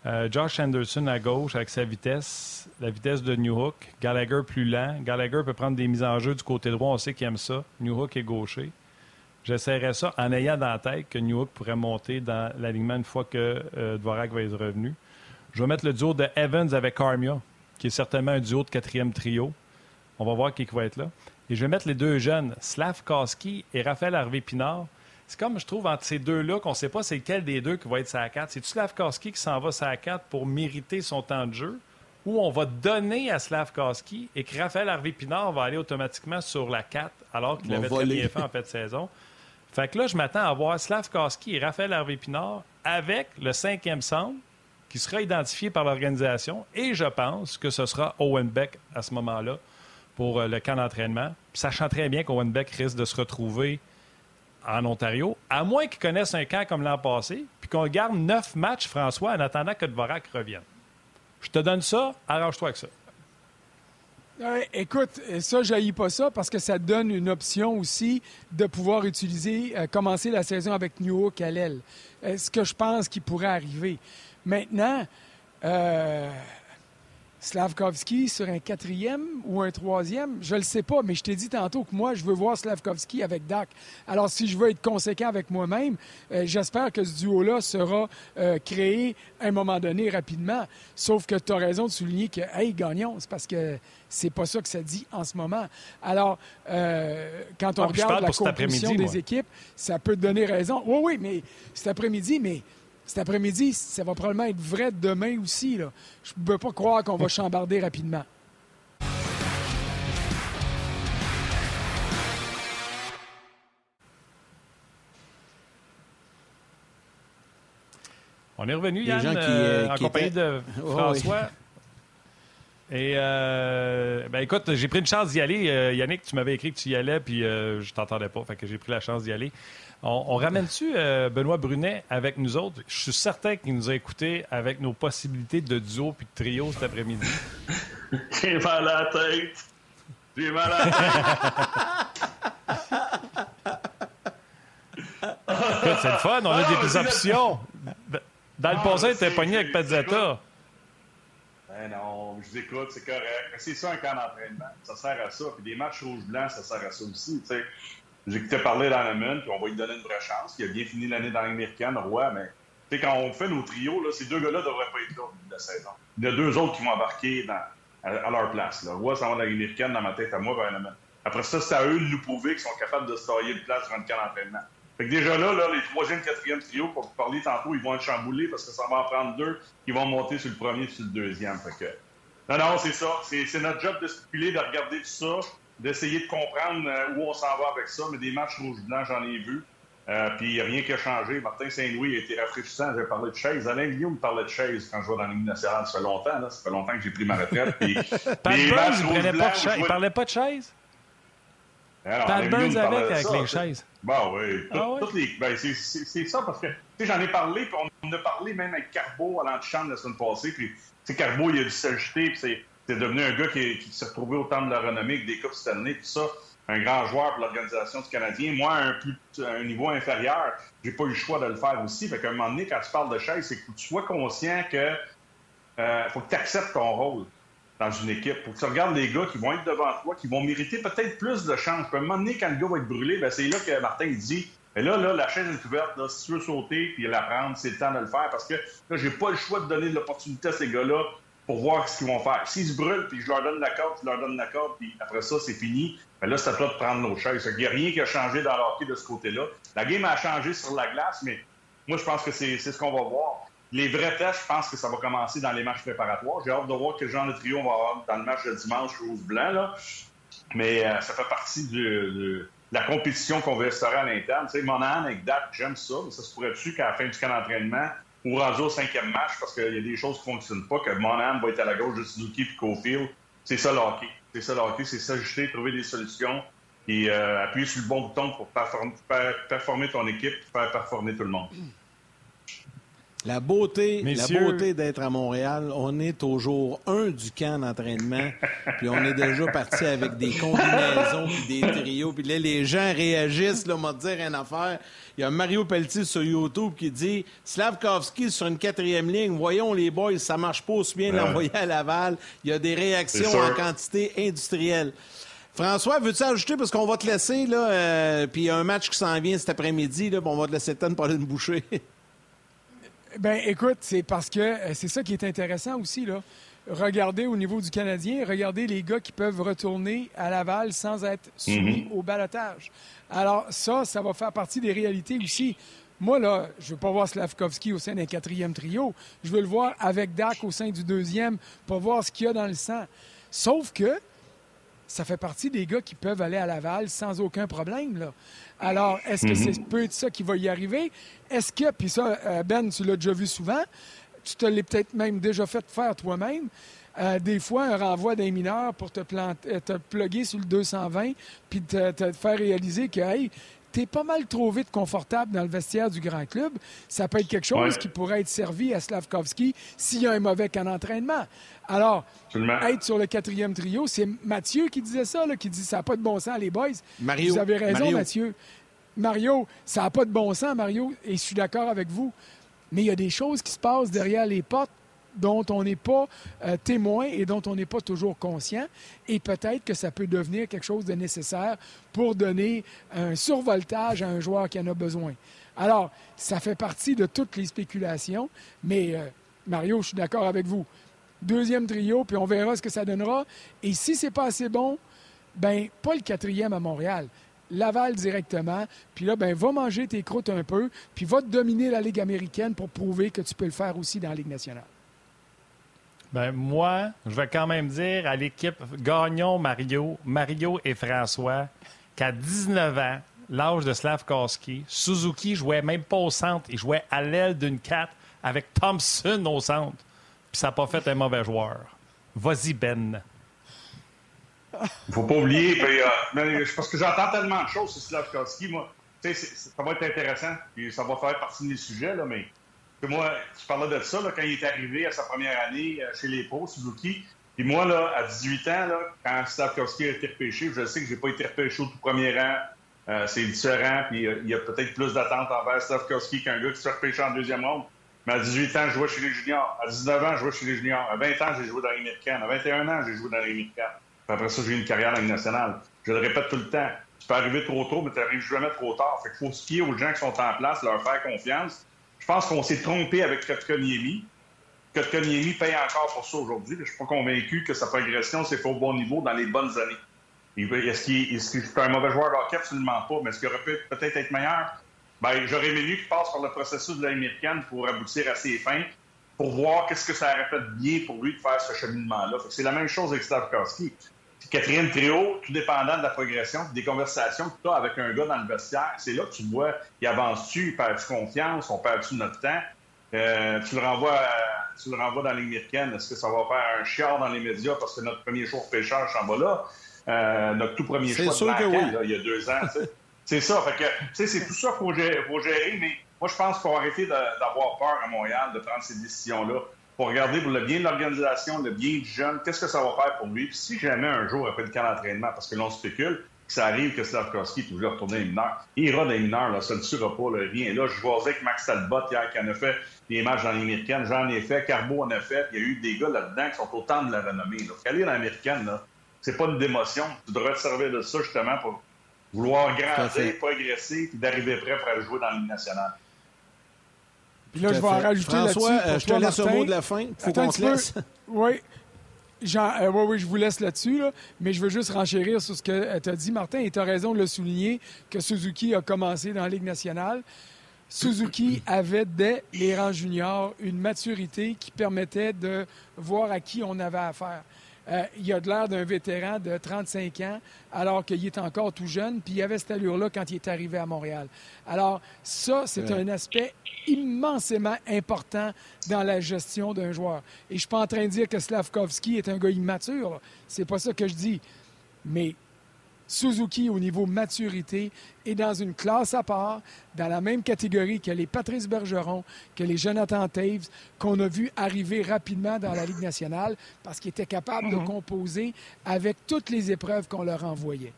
Euh, Josh Anderson à gauche avec sa vitesse, la vitesse de Newhook. Gallagher plus lent. Gallagher peut prendre des mises en jeu du côté droit, on sait qu'il aime ça. Newhook est gaucher. J'essaierai ça en ayant dans la tête que Newhook pourrait monter dans l'alignement une fois que euh, Dvorak va être revenu. Je vais mettre le duo de Evans avec Armia, qui est certainement un duo de quatrième trio. On va voir qui va être là. Et je vais mettre les deux jeunes, Slavkowski et Raphaël Harvey-Pinard. C'est comme, je trouve, entre ces deux-là, qu'on ne sait pas c'est lequel des deux qui va être sa 4. C'est-tu Slavkowski qui s'en va sa 4 pour mériter son temps de jeu? Ou on va donner à Slavkowski et que Raphaël Harvey-Pinard va aller automatiquement sur la 4 alors qu'il avait très bien fait en fait de saison? (laughs) Fait que là, je m'attends à voir Slavkowski et Raphaël Harvey-Pinard avec le cinquième centre qui sera identifié par l'organisation. Et je pense que ce sera Owen Beck à ce moment-là pour euh, le camp d'entraînement. Sachant très bien qu'Owen Beck risque de se retrouver en Ontario, à moins qu'il connaisse un camp comme l'an passé, puis qu'on garde neuf matchs, François, en attendant que Dvorak revienne. Je te donne ça, arrange-toi avec ça écoute, ça, je pas ça parce que ça donne une option aussi de pouvoir utiliser, euh, commencer la saison avec New York à l'aile. ce que je pense qui pourrait arriver. Maintenant, euh, Slavkovski sur un quatrième ou un troisième, je le sais pas, mais je t'ai dit tantôt que moi, je veux voir Slavkovski avec Dak. Alors, si je veux être conséquent avec moi-même, euh, j'espère que ce duo-là sera euh, créé à un moment donné rapidement. Sauf que tu as raison de souligner que, hey, gagnons, c'est parce que c'est pas ça que ça dit en ce moment. Alors, euh, quand on ah, regarde la composition des équipes, ça peut te donner raison. Oui, oui, mais cet après-midi, mais cet après-midi, ça va probablement être vrai demain aussi. Là. Je ne peux pas croire qu'on va chambarder rapidement. On est revenu, Yann, qui, euh, en compagnie de (laughs) François. Et euh, ben écoute, j'ai pris une chance d'y aller. Euh, Yannick, tu m'avais écrit que tu y allais, puis je t'entendais pas, fait que j'ai pris la chance d'y aller. On, ramène-tu Benoît Brunet avec nous autres? Je suis certain qu'il nous a écoutés avec nos possibilités de duo puis de trio cet après-midi. (laughs) j'ai mal à la tête. J'ai mal à la tête. (laughs) c'est le fun, on a des options. Dans le passé, il était pogné avec Pazzetta. Ben non, je vous écoute, c'est correct. C'est ça un camp d'entraînement. Ça sert à ça. Puis des matchs rouges-blancs, ça sert à ça aussi. J'ai écouté parler dans le puis on va lui donner une vraie chance. Il a bien fini l'année dans l'américaine, Roy, mais quand on fait nos trios, là, ces deux gars-là ne devraient pas être là au début de la saison. Il y a deux autres qui vont embarquer dans, à, leur place. Là. Roy ça va dans l'américaine dans ma tête à moi, ben, Après ça, c'est à eux de nous prouver qu'ils sont capables de se tailler une place durant le camp d'entraînement. Fait que déjà là, là, les troisième, quatrième trio, pour vous parler tantôt, ils vont être chamboulés parce que ça va en prendre deux qui vont monter sur le premier et sur le deuxième. Fait que... Non, non, c'est ça. C'est notre job de spéculer, de regarder tout ça, d'essayer de comprendre euh, où on s'en va avec ça. Mais des matchs rouges-blancs, j'en ai vu. Euh, puis rien qui a changé. Martin Saint-Louis a été rafraîchissant. J'ai parlé de chaise. Alain Vigneault me parlait de chaise quand je vois dans la nationale. Ça fait longtemps. Là. Ça fait longtemps que j'ai pris ma retraite. Puis, (laughs) Pat Burns, il ne parlait pas de chaise? Alors, Pat Burns avec, avec les chaises. Bah oui. ah, Toutes les, ben, c'est ça parce que j'en ai parlé, puis on en a parlé même avec Carbo à l'antichambre la semaine passée. Puis Carbo, il a dû s'ajouter, puis c'est devenu un gars qui, qui s'est retrouvé au temps de la renommée avec des Coupes Stanley, puis ça, un grand joueur pour l'organisation du Canadien. Moi, un, plus, un niveau inférieur, j'ai pas eu le choix de le faire aussi. Fait qu'à un moment donné, quand tu parles de chaise, c'est que tu sois conscient que euh, faut que tu acceptes ton rôle dans une équipe. Pour que tu regardes les gars qui vont être devant toi, qui vont mériter peut-être plus de chance. À un moment donné, quand le gars va être brûlé, ben c'est là que Martin dit mais là, là, la chaise est ouverte. Si tu veux sauter puis la prendre, c'est le temps de le faire parce que là, j'ai pas le choix de donner l'opportunité à ces gars-là pour voir ce qu'ils vont faire. S'ils se brûlent, puis je leur donne la corde, je leur donne la corde, puis après ça, c'est fini. Mais là, c'est à toi de prendre nos chaises. Il n'y a rien qui a changé dans l'hockey de ce côté-là. La game a changé sur la glace, mais moi, je pense que c'est ce qu'on va voir. Les vrais tests, je pense que ça va commencer dans les matchs préparatoires. J'ai hâte de voir quel genre de trio on va avoir dans le match de dimanche rouge-blanc. Là. Mais euh, ça fait partie de, la compétition qu'on veut instaurer à l'interne. Tu sais, Monahan avec Dak, j'aime ça, mais ça se pourrait-tu qu'à la fin du camp d'entraînement ou rendu au cinquième match, parce qu'il y a des choses qui ne fonctionnent pas, que Monahan va être à la gauche de Suzuki et Cofield. C'est ça le. C'est ça le hockey, c'est s'ajuster, trouver des solutions et euh, appuyer sur le bon bouton pour performer ton équipe et faire performer tout le monde. La beauté, la beauté d'être à Montréal, on est au jour 1 du camp d'entraînement, (laughs) puis on est déjà parti avec des combinaisons puis des trios, puis là les gens réagissent, là, on va dire une affaire. Il y a Mario Pelletier sur YouTube qui dit Slavkovski sur une quatrième ligne, voyons les boys, ça marche pas aussi bien d'envoyer à Laval. Il y a des réactions en quantité industrielle. François, veux-tu ajouter, parce qu'on va te laisser, là, euh, puis il y a un match qui s'en vient cet après-midi, là, on va te laisser temps de parler de boucher. (laughs) Ben, écoute, c'est parce que euh, c'est ça qui est intéressant aussi, là. Regardez au niveau du Canadien, regardez les gars qui peuvent retourner à Laval sans être soumis mhm. au balotage. Alors, ça, ça va faire partie des réalités aussi. Moi, là, je ne veux pas voir Slavkovski au sein d'un quatrième trio. Je veux le voir avec Dak au sein du deuxième pour voir ce qu'il y a dans le sang. Sauf que ça fait partie des gars qui peuvent aller à Laval sans aucun problème. Là. Alors, est-ce que mhm. c'est peut être ça qui va y arriver? Est-ce que, puis ça, euh, Ben, tu l'as déjà vu souvent, tu te l'es peut-être même déjà fait faire toi-même, euh, des fois, un renvoi d'un mineur pour te, planter, te plugger sur le 220 puis te, te faire réaliser que, hey, t'es pas mal trop vite confortable dans le vestiaire du grand club. Ça peut être quelque chose qui pourrait être servi à Slavkovski s'il y a un mauvais camp d'entraînement. Alors, être sur le quatrième trio, c'est Mathieu qui disait ça, qui dit ça n'a pas de bon sens, les boys. Mario, vous avez raison, Mathieu. Mario, ça n'a pas de bon sens, Mario, et je suis d'accord avec vous. Mais il y a des choses qui se passent derrière les portes dont on n'est pas euh, témoin et dont on n'est pas toujours conscient. Et peut-être que ça peut devenir quelque chose de nécessaire pour donner un survoltage à un joueur qui en a besoin. Alors, ça fait partie de toutes les spéculations, mais euh, Mario, je suis d'accord avec vous. Deuxième trio, puis on verra ce que ça donnera. Et si c'est pas assez bon, ben pas le quatrième à Montréal. Laval directement. Puis là, ben, va manger tes croûtes un peu, puis va te dominer la Ligue américaine pour prouver que tu peux le faire aussi dans la Ligue nationale. Ben, moi, je vais quand même dire à l'équipe Gagnon Mario, Mario et François, qu'à 19 ans, l'âge de Slavkowski, Suzuki jouait même pas au centre, il jouait à l'aile d'une 4 avec Thompson au centre. Puis ça n'a pas fait un mauvais joueur. Vas-y, Ben. Il faut pas oublier, (laughs) puis, euh, parce que j'entends tellement de choses sur Slavkowski, moi. ça va être intéressant, puis ça va faire partie des sujets, là, mais moi, je parlais de ça quand il est arrivé à sa première année euh, chez les pros, Suzuki. Puis moi, là, à 18 ans, là, quand Slavkowski a été repêché, je sais que j'ai pas été repêché au tout premier rang. Euh, c'est différent, puis il y a peut-être plus d'attente envers Slavkowski qu'un gars qui se repêché en deuxième ronde. Mais à 18 ans, je jouais chez les juniors. À 19 ans, je jouais chez les juniors. À 20 ans, j'ai joué dans les. À 21 ans, j'ai joué dans les américaine. après ça, j'ai eu une carrière dans nationale. Je le répète tout le temps. Tu peux arriver trop tôt, mais tu n'arrives jamais trop tard. Fait qu'il faut se fier aux gens qui sont en place, leur faire confiance. Je pense qu'on s'est trompé avec Kotkaniemi. Kotkaniemi paye encore pour ça aujourd'hui. Je ne suis pas convaincu que sa progression s'est fait au bon niveau dans les bonnes années. Est-ce qu'il est, un mauvais joueur de hockey? Absolument pas. Mais est-ce qu'il aurait pu peut-être être meilleur? Ben, j'aurais aimé qu'il passe par le processus de l'américaine pour aboutir à ses fins, pour voir qu'est-ce que ça aurait fait bien pour lui de faire ce cheminement-là. C'est la même chose avec Stavkowski. Quatrième trio, tout dépendant de la progression, des conversations que tu as avec un gars dans le vestiaire, c'est là que tu vois, il avance-tu, il perd-tu confiance, on perd-tu notre temps? Euh, tu, le renvoies tu le renvoies dans l'américaine, est-ce que ça va faire un chiard dans les médias parce que notre premier choix pêcheur s'en va là? Euh, notre tout premier choix sûr que oui. il y a deux ans. (laughs) c'est ça. Fait que, c'est tout ça qu'il faut, faut, gérer, mais moi, je pense qu'il faut arrêter d'avoir peur à Montréal de prendre ces décisions-là. Pour regarder pour le bien de l'organisation, le bien du jeune, qu'est-ce que ça va faire pour lui? Puis si jamais un jour, après le camp d'entraînement, parce que l'on spécule, que ça arrive que Slavkovski est toujours retourner les mineurs, il ira les mineurs, là, ça ne tuera pas, là, rien. Là, je vois avec Max Talbot hier qui en a fait des matchs dans l'américaine, j'en ai fait, Carbo en a fait, il y a eu des gars là-dedans qui sont autant de la renommée. Là. Aller dans l'américaine, là, c'est pas une démotion. Tu devrais te servir de ça justement pour vouloir grandir, progresser, puis d'arriver prêt pour aller jouer dans l'Union nationale. Puis là, je vais en rajouter François, euh, je te laisse un mot de la fin. Faut qu'on se laisse. (laughs) Oui. Euh, oui, oui, je vous laisse là-dessus, là, mais je veux juste renchérir sur ce que euh, tu as dit, Martin, et tu as raison de le souligner, que Suzuki a commencé dans la Ligue nationale. Suzuki (clears throat) avait, dès les rangs juniors, une maturité qui permettait de voir à qui on avait affaire. Euh, il a de l'air d'un vétéran de 35 ans, alors qu'il est encore tout jeune, puis il avait cette allure-là quand il est arrivé à Montréal. Alors, ça, c'est un aspect immensément important dans la gestion d'un joueur. Et je suis pas en train de dire que Slavkovski est un gars immature. C'est pas ça que je dis. Mais Suzuki, au niveau maturité, est dans une classe à part, dans la même catégorie que les Patrice Bergeron, que les Jonathan Taves, qu'on a vu arriver rapidement dans la Ligue nationale parce qu'ils étaient capables de mhm. composer avec toutes les épreuves qu'on leur envoyait.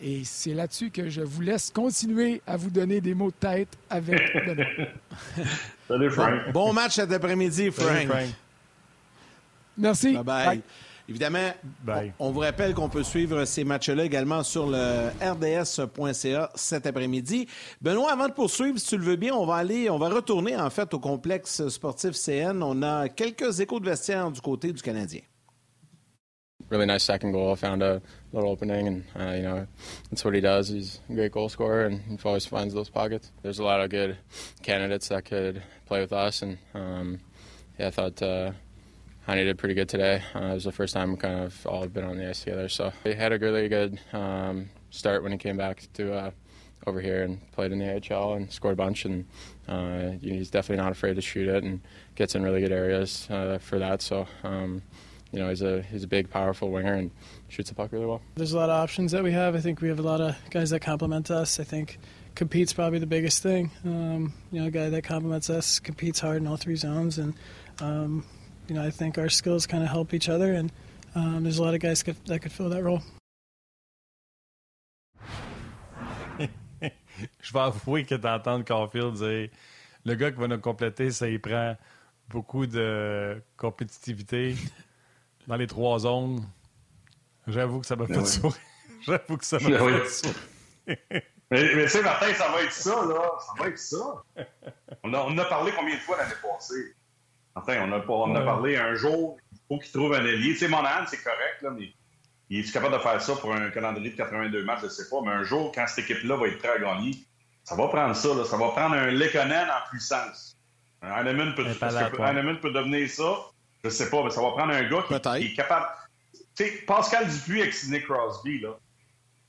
Et c'est là-dessus que je vous laisse continuer à vous donner des mots de tête avec (laughs) Salut, Frank. Bon, match cet après-midi, Frank. Merci. bye. bye. Évidemment, on, vous rappelle qu'on peut suivre ces matchs-là également sur le rds.ca cet après-midi. Benoît, avant de poursuivre, si tu le veux bien, on va aller, on va retourner en fait au complexe sportif CN. On a quelques échos de vestiaire du côté du Canadien. Really nice second goal. I found a little opening, and uh, you know that's what he does. He's a great goal scorer, and he always finds those pockets. There's a lot of good candidates that could play with us, and um, yeah, I thought. Uh, Honey did pretty good today. Uh, it was the first time kind of all been on the ice together. So he had a really good um, start when he came back to uh, over here and played in the AHL and scored a bunch. And uh, he's definitely not afraid to shoot it and gets in really good areas uh, for that. So. Um, you know, he's a he's a big, powerful winger and shoots the puck really well. There's a lot of options that we have. I think we have a lot of guys that complement us. I think compete's probably the biggest thing. Um, you know, a guy that complements us competes hard in all three zones, and um, you know, I think our skills kind of help each other, and um, there's a lot of guys could, that could fill that role. (laughs) Je vais avouer que d'entendre Caulfield dire le gars qui va nous compléter, ça y prend beaucoup de compétitivité (laughs) dans les trois zones. J'avoue que ça m'a fait sourire. (laughs) J'avoue que ça m'a fait sourire. mais, mais tu sais, Martin, ça va être ça, là. Ça va être ça. On a, on a parlé combien de fois l'année passée? Enfin, on a, on a parlé un jour, il faut qu'il trouve un allié. Tu sais, Monahan, c'est correct, là, mais Il est capable de faire ça pour un calendrier de 82 matchs, je ne sais pas, mais un jour, quand cette équipe-là va être prête à gagner, ça va prendre ça, là. ça va prendre un Lekonen en puissance. Un Heinemann peut, peut devenir ça, je ne sais pas, mais ça va prendre un gars qui, est capable. Tu sais, Pascal Dupuis avec Sidney Crosby, là.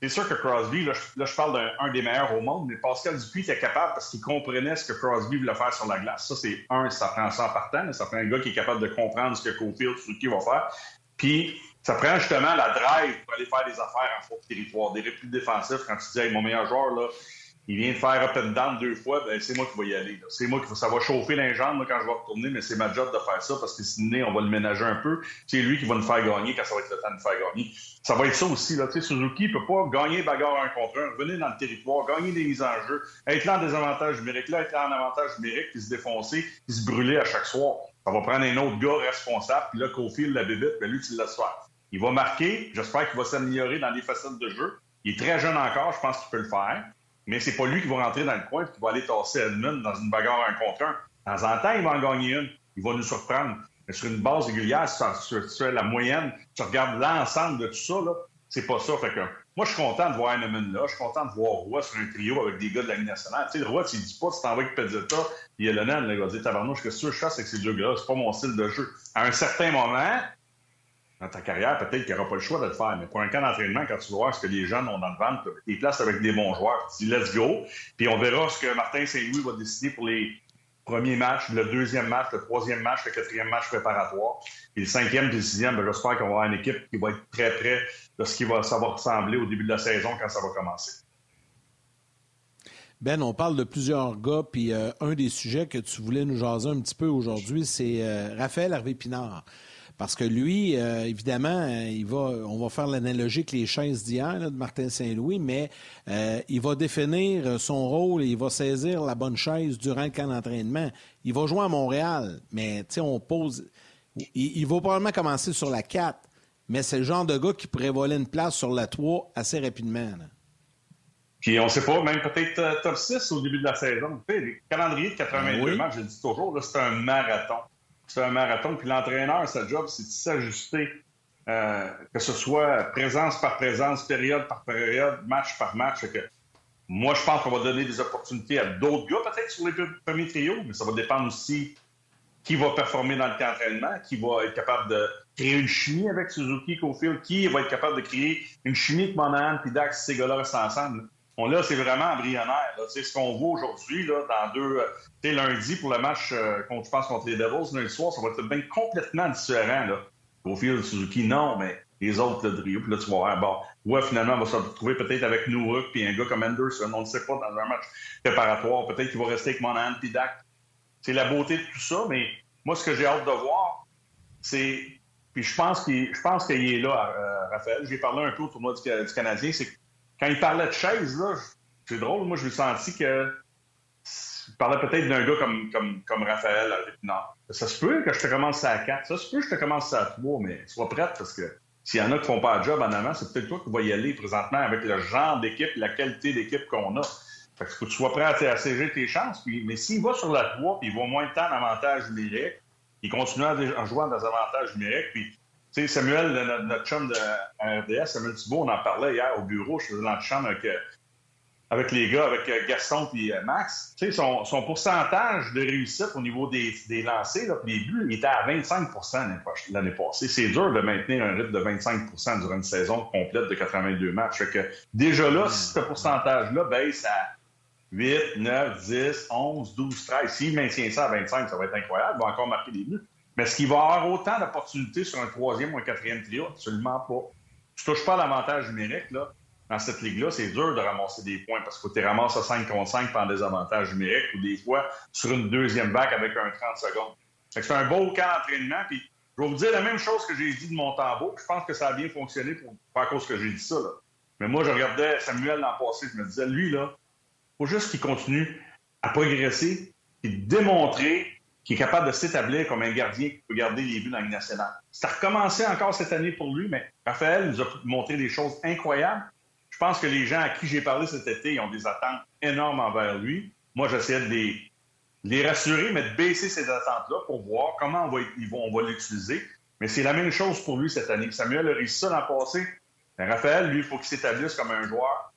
C'est sûr que Crosby, là, je, parle d'un des meilleurs au monde, mais Pascal Dupuis était capable parce qu'il comprenait ce que Crosby voulait faire sur la glace. Ça, c'est un, ça prend ça en partant, ça prend un gars qui est capable de comprendre ce que Cofield, qui va faire. Puis, ça prend justement la drive pour aller faire des affaires en faux territoire, des replis défensifs. Quand tu dis, hey, mon meilleur joueur, là, il vient de faire up and down deux fois, ben, c'est moi qui vais y aller. C'est moi qui ça va chauffer les jambes quand je vais retourner, mais c'est ma job de faire ça parce que sinon, on va le ménager un peu. C'est lui qui va nous faire gagner quand ça va être le temps de nous faire gagner. Ça va être ça aussi. Là. Suzuki ne peut pas gagner bagarre un contre un, revenir dans le territoire, gagner des mises en jeu, être là en désavantage numérique, là, être là en avantage numérique, puis se défoncer, puis se brûler à chaque soir. Ça va prendre un autre gars responsable, puis là, qu'au fil la bébite, ben lui, tu le laisses. Il va marquer, j'espère qu'il va s'améliorer dans les facettes de jeu. Il est très jeune encore, je pense qu'il peut le faire mais c'est pas lui qui va rentrer dans le coin et qui va aller tasser Edmund dans une bagarre un contre un. De temps en temps, il va en gagner une. Il va nous surprendre. Mais sur une base régulière, si tu fais la moyenne, tu regardes l'ensemble de tout ça, là, c'est pas ça. Fait que, moi, je suis content de voir Edmund là. Je suis content de voir Roy sur un trio avec des gars de la Ligue nationale. Tu sais, Roy, tu dis pas, tu t'envoies avec Pezzetta, il y a le nan, il va dire, tabarnouche, que je fasse avec ces deux gars-là? C'est pas mon style de jeu. À un certain moment, dans ta carrière, peut-être qu'il n'y aura pas le choix de le faire. Mais pour un camp d'entraînement, quand tu vas voir ce que les jeunes ont dans le ventre, des places avec des bons joueurs, tu dis let's go. Puis on verra ce que Martin Saint-Louis va décider pour les premiers matchs, le deuxième match, le troisième match, le quatrième match préparatoire. Et le cinquième le sixième, ben, j'espère qu'on va avoir une équipe qui va être très près de ce qui va, ça va ressembler au début de la saison quand ça va commencer. Ben, on parle de plusieurs gars, puis euh, un des sujets que tu voulais nous jaser un petit peu aujourd'hui, c'est euh, Raphaël Harvey-Pinard. Parce que lui, euh, évidemment, il va, on va faire l'analogie avec les chaises d'hier de Martin Saint-Louis, mais euh, il va définir son rôle et il va saisir la bonne chaise durant le camp d'entraînement. Il va jouer à Montréal, mais on pose. Il, va probablement commencer sur la 4, mais c'est le genre de gars qui pourrait voler une place sur la 3 assez rapidement. Puis on ne sait pas, même peut-être euh, top 6 au début de la saison. Tu sais, le calendrier de 82 ben matchs, je le dis toujours, c'est un marathon c'est un marathon. Puis l'entraîneur, sa job, c'est de s'ajuster, euh, que ce soit présence par présence, période par période, match par match. Moi, je pense qu'on va donner des opportunités à d'autres gars, peut-être sur les premiers trios, mais ça va dépendre aussi qui va performer dans le camp d'entraînement, qui va être capable de créer une chimie avec Suzuki, Cofield, qui va être capable de créer une chimie avec Monahan, puis Dax, ces gars-là restent ensemble là, c'est vraiment embryonnaire. C'est ce qu'on voit aujourd'hui, dans deux. Euh, lundi pour le match euh, contre, je pense, contre les Devils, lundi soir, ça va être bien complètement différent. Là. Au fil Suzuki, non, mais les autres, le trio. Puis là, tu vas voir, bon, ouais, finalement, on va se retrouver peut-être avec Nouruk puis un gars comme Anderson. On ne sait pas dans un match préparatoire. Peut-être qu'il va rester avec Monahan puis Dak. C'est la beauté de tout ça, mais moi, ce que j'ai hâte de voir, c'est. Puis je pense qu'il est là, euh, Raphaël. J'ai parlé un peu au tournoi du, du Canadien. C'est quand il parlait de chaise, là, c'est drôle, moi, je me senti que. Il parlait peut-être d'un gars comme, comme, comme Raphaël. Non. Ça se peut que je te commence à 4. Ça se peut que je te commence à 3, mais sois prête parce que s'il y en a qui font pas le job en avant, c'est peut-être toi qui vas y aller présentement avec le genre d'équipe, la qualité d'équipe qu'on a. Fait que faut que tu sois prêt à, à tes chances. Puis, mais s'il va sur la 3 puis il voit moins de temps d'avantage numérique, il continue à, jouer dans des avantages numériques, puis sais, Samuel, notre, chum de RDS, Samuel Thibault, on en parlait hier au bureau, je faisais l'antichambre avec, euh, avec les gars, avec euh, Gaston et euh, Max. Tu sais, son, son, pourcentage de réussite au niveau des, des lancers, là, les buts, il était à 25% l'année passée. C'est dur de maintenir un rythme de 25% durant une saison complète de 82 matchs. Déjà là, si ce pourcentage-là baisse à 8, 9, 10, 11, 12, 13, s'il maintient ça à 25, ça va être incroyable. Il va encore marquer des buts. Mais est-ce qu'il va avoir autant d'opportunités sur un troisième ou un quatrième trio? Absolument pas. Tu touches pas l'avantage numérique, là. Dans cette ligue-là, c'est dur de ramasser des points parce que tu ramasses à 5 contre 5 par des avantages numériques ou des fois sur une deuxième bac avec un 30 secondes. c'est un beau cas d'entraînement. Puis je vais vous dire la même chose que j'ai dit de mon tambour. Je pense que ça a bien fonctionné pour, pas à cause que j'ai dit ça. Mais moi, je regardais Samuel l'an passé. Je me disais, lui, là, faut juste qu'il continue à progresser et démontrer qui est capable de s'établir comme un gardien qui peut garder les buts dans la nationale. Ça a recommencé encore cette année pour lui, mais Raphaël nous a montré des choses incroyables. Je pense que les gens à qui j'ai parlé cet été, ont des attentes énormes envers lui. Moi, j'essaie de les, rassurer, mais de baisser ces attentes-là pour voir comment on va, l'utiliser. Mais c'est la même chose pour lui cette année. Samuel a réussi ça l'an passé. Raphaël, lui, il faut qu'il s'établisse comme un joueur.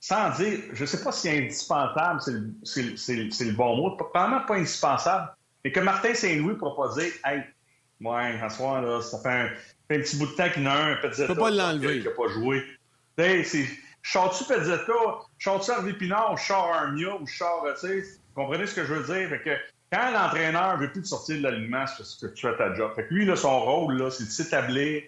Sans dire, je ne sais pas si indispensable, c'est le, bon mot, probablement pas indispensable, mais que Martin Saint-Louis ne pourra pas dire Hey, ouais, en soir, là, ça fait un, petit bout de temps qu'il y en a un, pas l'enlever. qui n'a pas joué. c'est Chante-tu Pezzetta, chante-tu Harvey Pinard, ou chante Armia, ou chante, tu sais, vous comprenez ce que je veux dire? Fait que quand l'entraîneur ne veut plus te sortir de l'alignement, c'est que tu fais ta job. Fait que lui, là, son rôle, là, c'est de s'établir,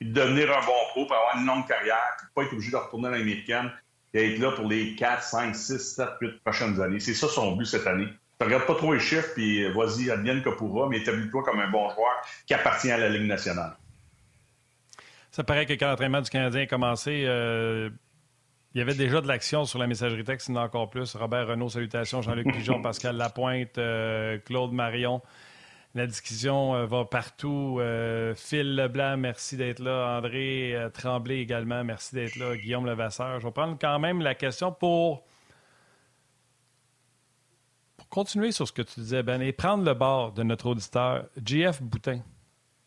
de devenir un bon pro, pour avoir une longue carrière, puis pas être obligé de retourner à l'américaine, et être là pour les 4, 5, 6, 7, 8 prochaines années. C'est ça son but cette année. Tu regardes pas trop les chiffres, puis vas-y, advienne que pourra, mais établis-toi comme un bon joueur qui appartient à la Ligue nationale. Ça paraît que quand l'entraînement du Canadien a commencé, euh, il y avait déjà de l'action sur la messagerie texte, sinon encore plus. Robert Renault, salutations. Jean-Luc Pigeon, (laughs) Pascal Lapointe, euh, Claude Marion. La discussion euh, va partout. Euh, Phil Leblanc, merci d'être là. André Tremblay également, merci d'être là. Guillaume Levasseur. Je vais prendre quand même la question pour, pour continuer sur ce que tu disais, Ben, et prendre le bord de notre auditeur, JF Boutin.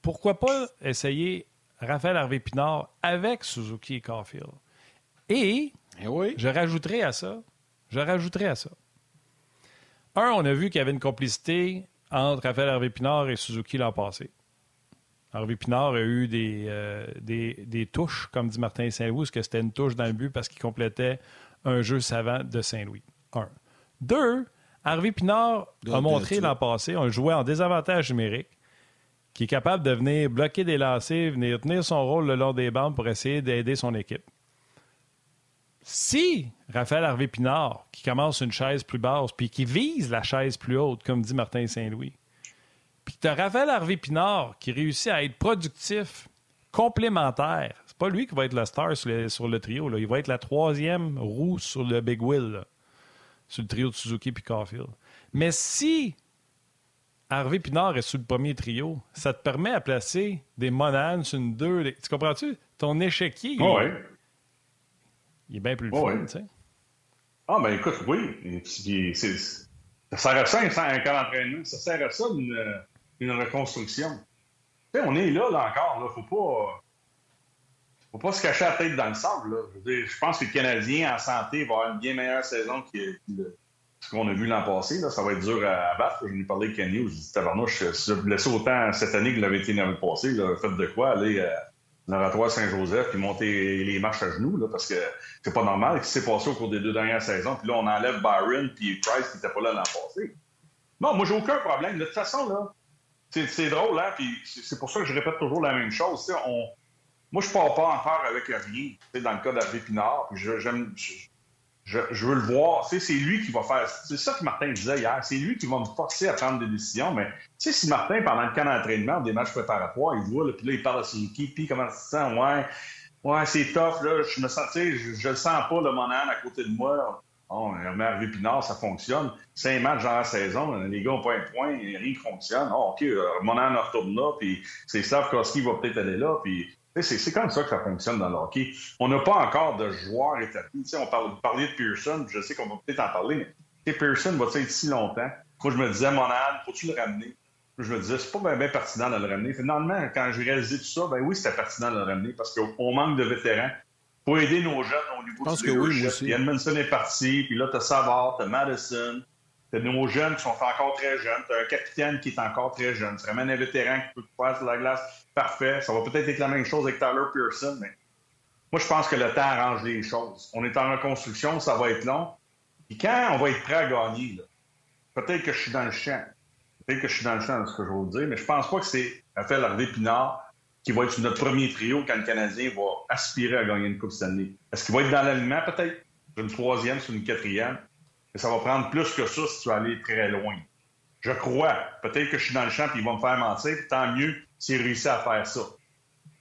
Pourquoi pas essayer Raphaël Harvey Pinard avec Suzuki et Caulfield? Et eh oui. je rajouterai à ça, je rajouterai à ça. Un, on a vu qu'il y avait une complicité entre Raphaël Hervé Pinard et Suzuki l'an passé. Hervé Pinard a eu des, euh, des, touches, comme dit Martin Saint-Louis, parce que c'était une touche dans le but parce qu'il complétait un jeu savant de Saint-Louis. Un. Deux, Harvey Pinard a montré l'an passé, on jouait en désavantage numérique, qui est capable de venir bloquer des lancers, venir tenir son rôle le long des bandes pour essayer d'aider son équipe. Si Raphaël Harvey Pinard, qui commence une chaise plus basse, puis qui vise la chaise plus haute, comme dit Martin Saint-Louis, puis tu as Raphaël Harvey Pinard qui réussit à être productif, complémentaire, c'est pas lui qui va être la star sur le, trio, là. il va être la troisième roue sur le Big Wheel, sur le trio de Suzuki puis Caulfield. Mais si Harvey Pinard est sur le premier trio, ça te permet à placer des Monanes sur une deux. Tu comprends-tu? Ton échiquier. Oh il est bien plus le fun, tu sais. Ah, ben écoute, oui. ça sert à ça, un camp d'entraînement. Ça sert à ça, une, une reconstruction. Tu sais, on est là, là encore. Là. Faut pas. Faut pas se cacher la tête dans le sable. Là. Je, je, pense que le Canadien en santé va avoir une bien meilleure saison que, ce qu'on a vu l'an passé. Là. Ça va être dur à, battre. Je lui ai parlé de Kenny, je dit Tabarnouche, si vous blessé autant cette année que l'avait été l'année passée, là, faites de quoi aller euh, l'oratoire Saint-Joseph puis monter les marches à genoux, là, parce que c'est pas normal ce qui s'est passé au cours des deux dernières saisons. Puis là, on enlève Byron puis Price qui n'était pas là l'an passé. Non, moi, j'ai aucun problème. De toute façon, là, c'est drôle, hein, puis c'est pour ça que je répète toujours la même chose. On... Moi, je pars pas en faire avec rien, dans le cas d'Hervé Pinard. J'aime je, veux le voir. c'est lui qui va faire. C'est ça que Martin disait hier. C'est lui qui va me forcer à prendre des décisions. Mais tu sais, si Martin, pendant le camp d'entraînement, des matchs préparatoires, il voit, puis là, il parle à Suzuki, puis comment tu te sens? Ouais, ouais, c'est tough, là. Je me sens, tu sais, je, le sens pas, le Monan à côté de moi. Hervé Pinard, ça fonctionne. Cinq matchs dans la saison, les gars n'ont pas un point, rien qui fonctionne. Oh, OK, euh, Monan retourne là, puis c'est Slavkowski va peut-être aller là, puis c'est comme ça que ça fonctionne dans le hockey. On n'a pas encore de joueurs établis. on parle, parlait de Pearson, je sais qu'on va peut-être en parler, mais Pearson va être si longtemps? Moi, je me disais, mon faut-tu le ramener? Je me disais, c'est pas bien, pertinent de le ramener. Finalement, quand j'ai réalisé tout ça, ben oui, c'était pertinent de le ramener parce qu'on manque de vétérans. Pour aider nos jeunes au niveau que oui. Edmondson est parti, puis là, t'as Savard, t'as Madison, t'as nos jeunes qui sont encore très jeunes, t'as un capitaine qui est encore très jeune. Tu ramènes un vétéran qui peut faire sur la glace parfait. Ça va peut-être être la même chose avec Tyler Pearson, mais moi, je pense que le temps arrange les choses. On est en reconstruction, ça va être long. Et quand on va être prêt à gagner, peut-être que je suis dans le champ. Peut-être que je suis dans le champ de ce que je vous dire, mais je pense pas que c'est Raphaël Harvey Pinard qui va être notre premier trio quand le Canadien va aspirer à gagner une Coupe Stanley. Est-ce qu'il va être dans l'alignement, peut-être? Une troisième, sur une quatrième. Mais ça va prendre plus que ça si tu vas aller très loin. Je crois. Peut-être que je suis dans le champ et il va me faire mentir. Tant mieux s'il réussit à faire ça.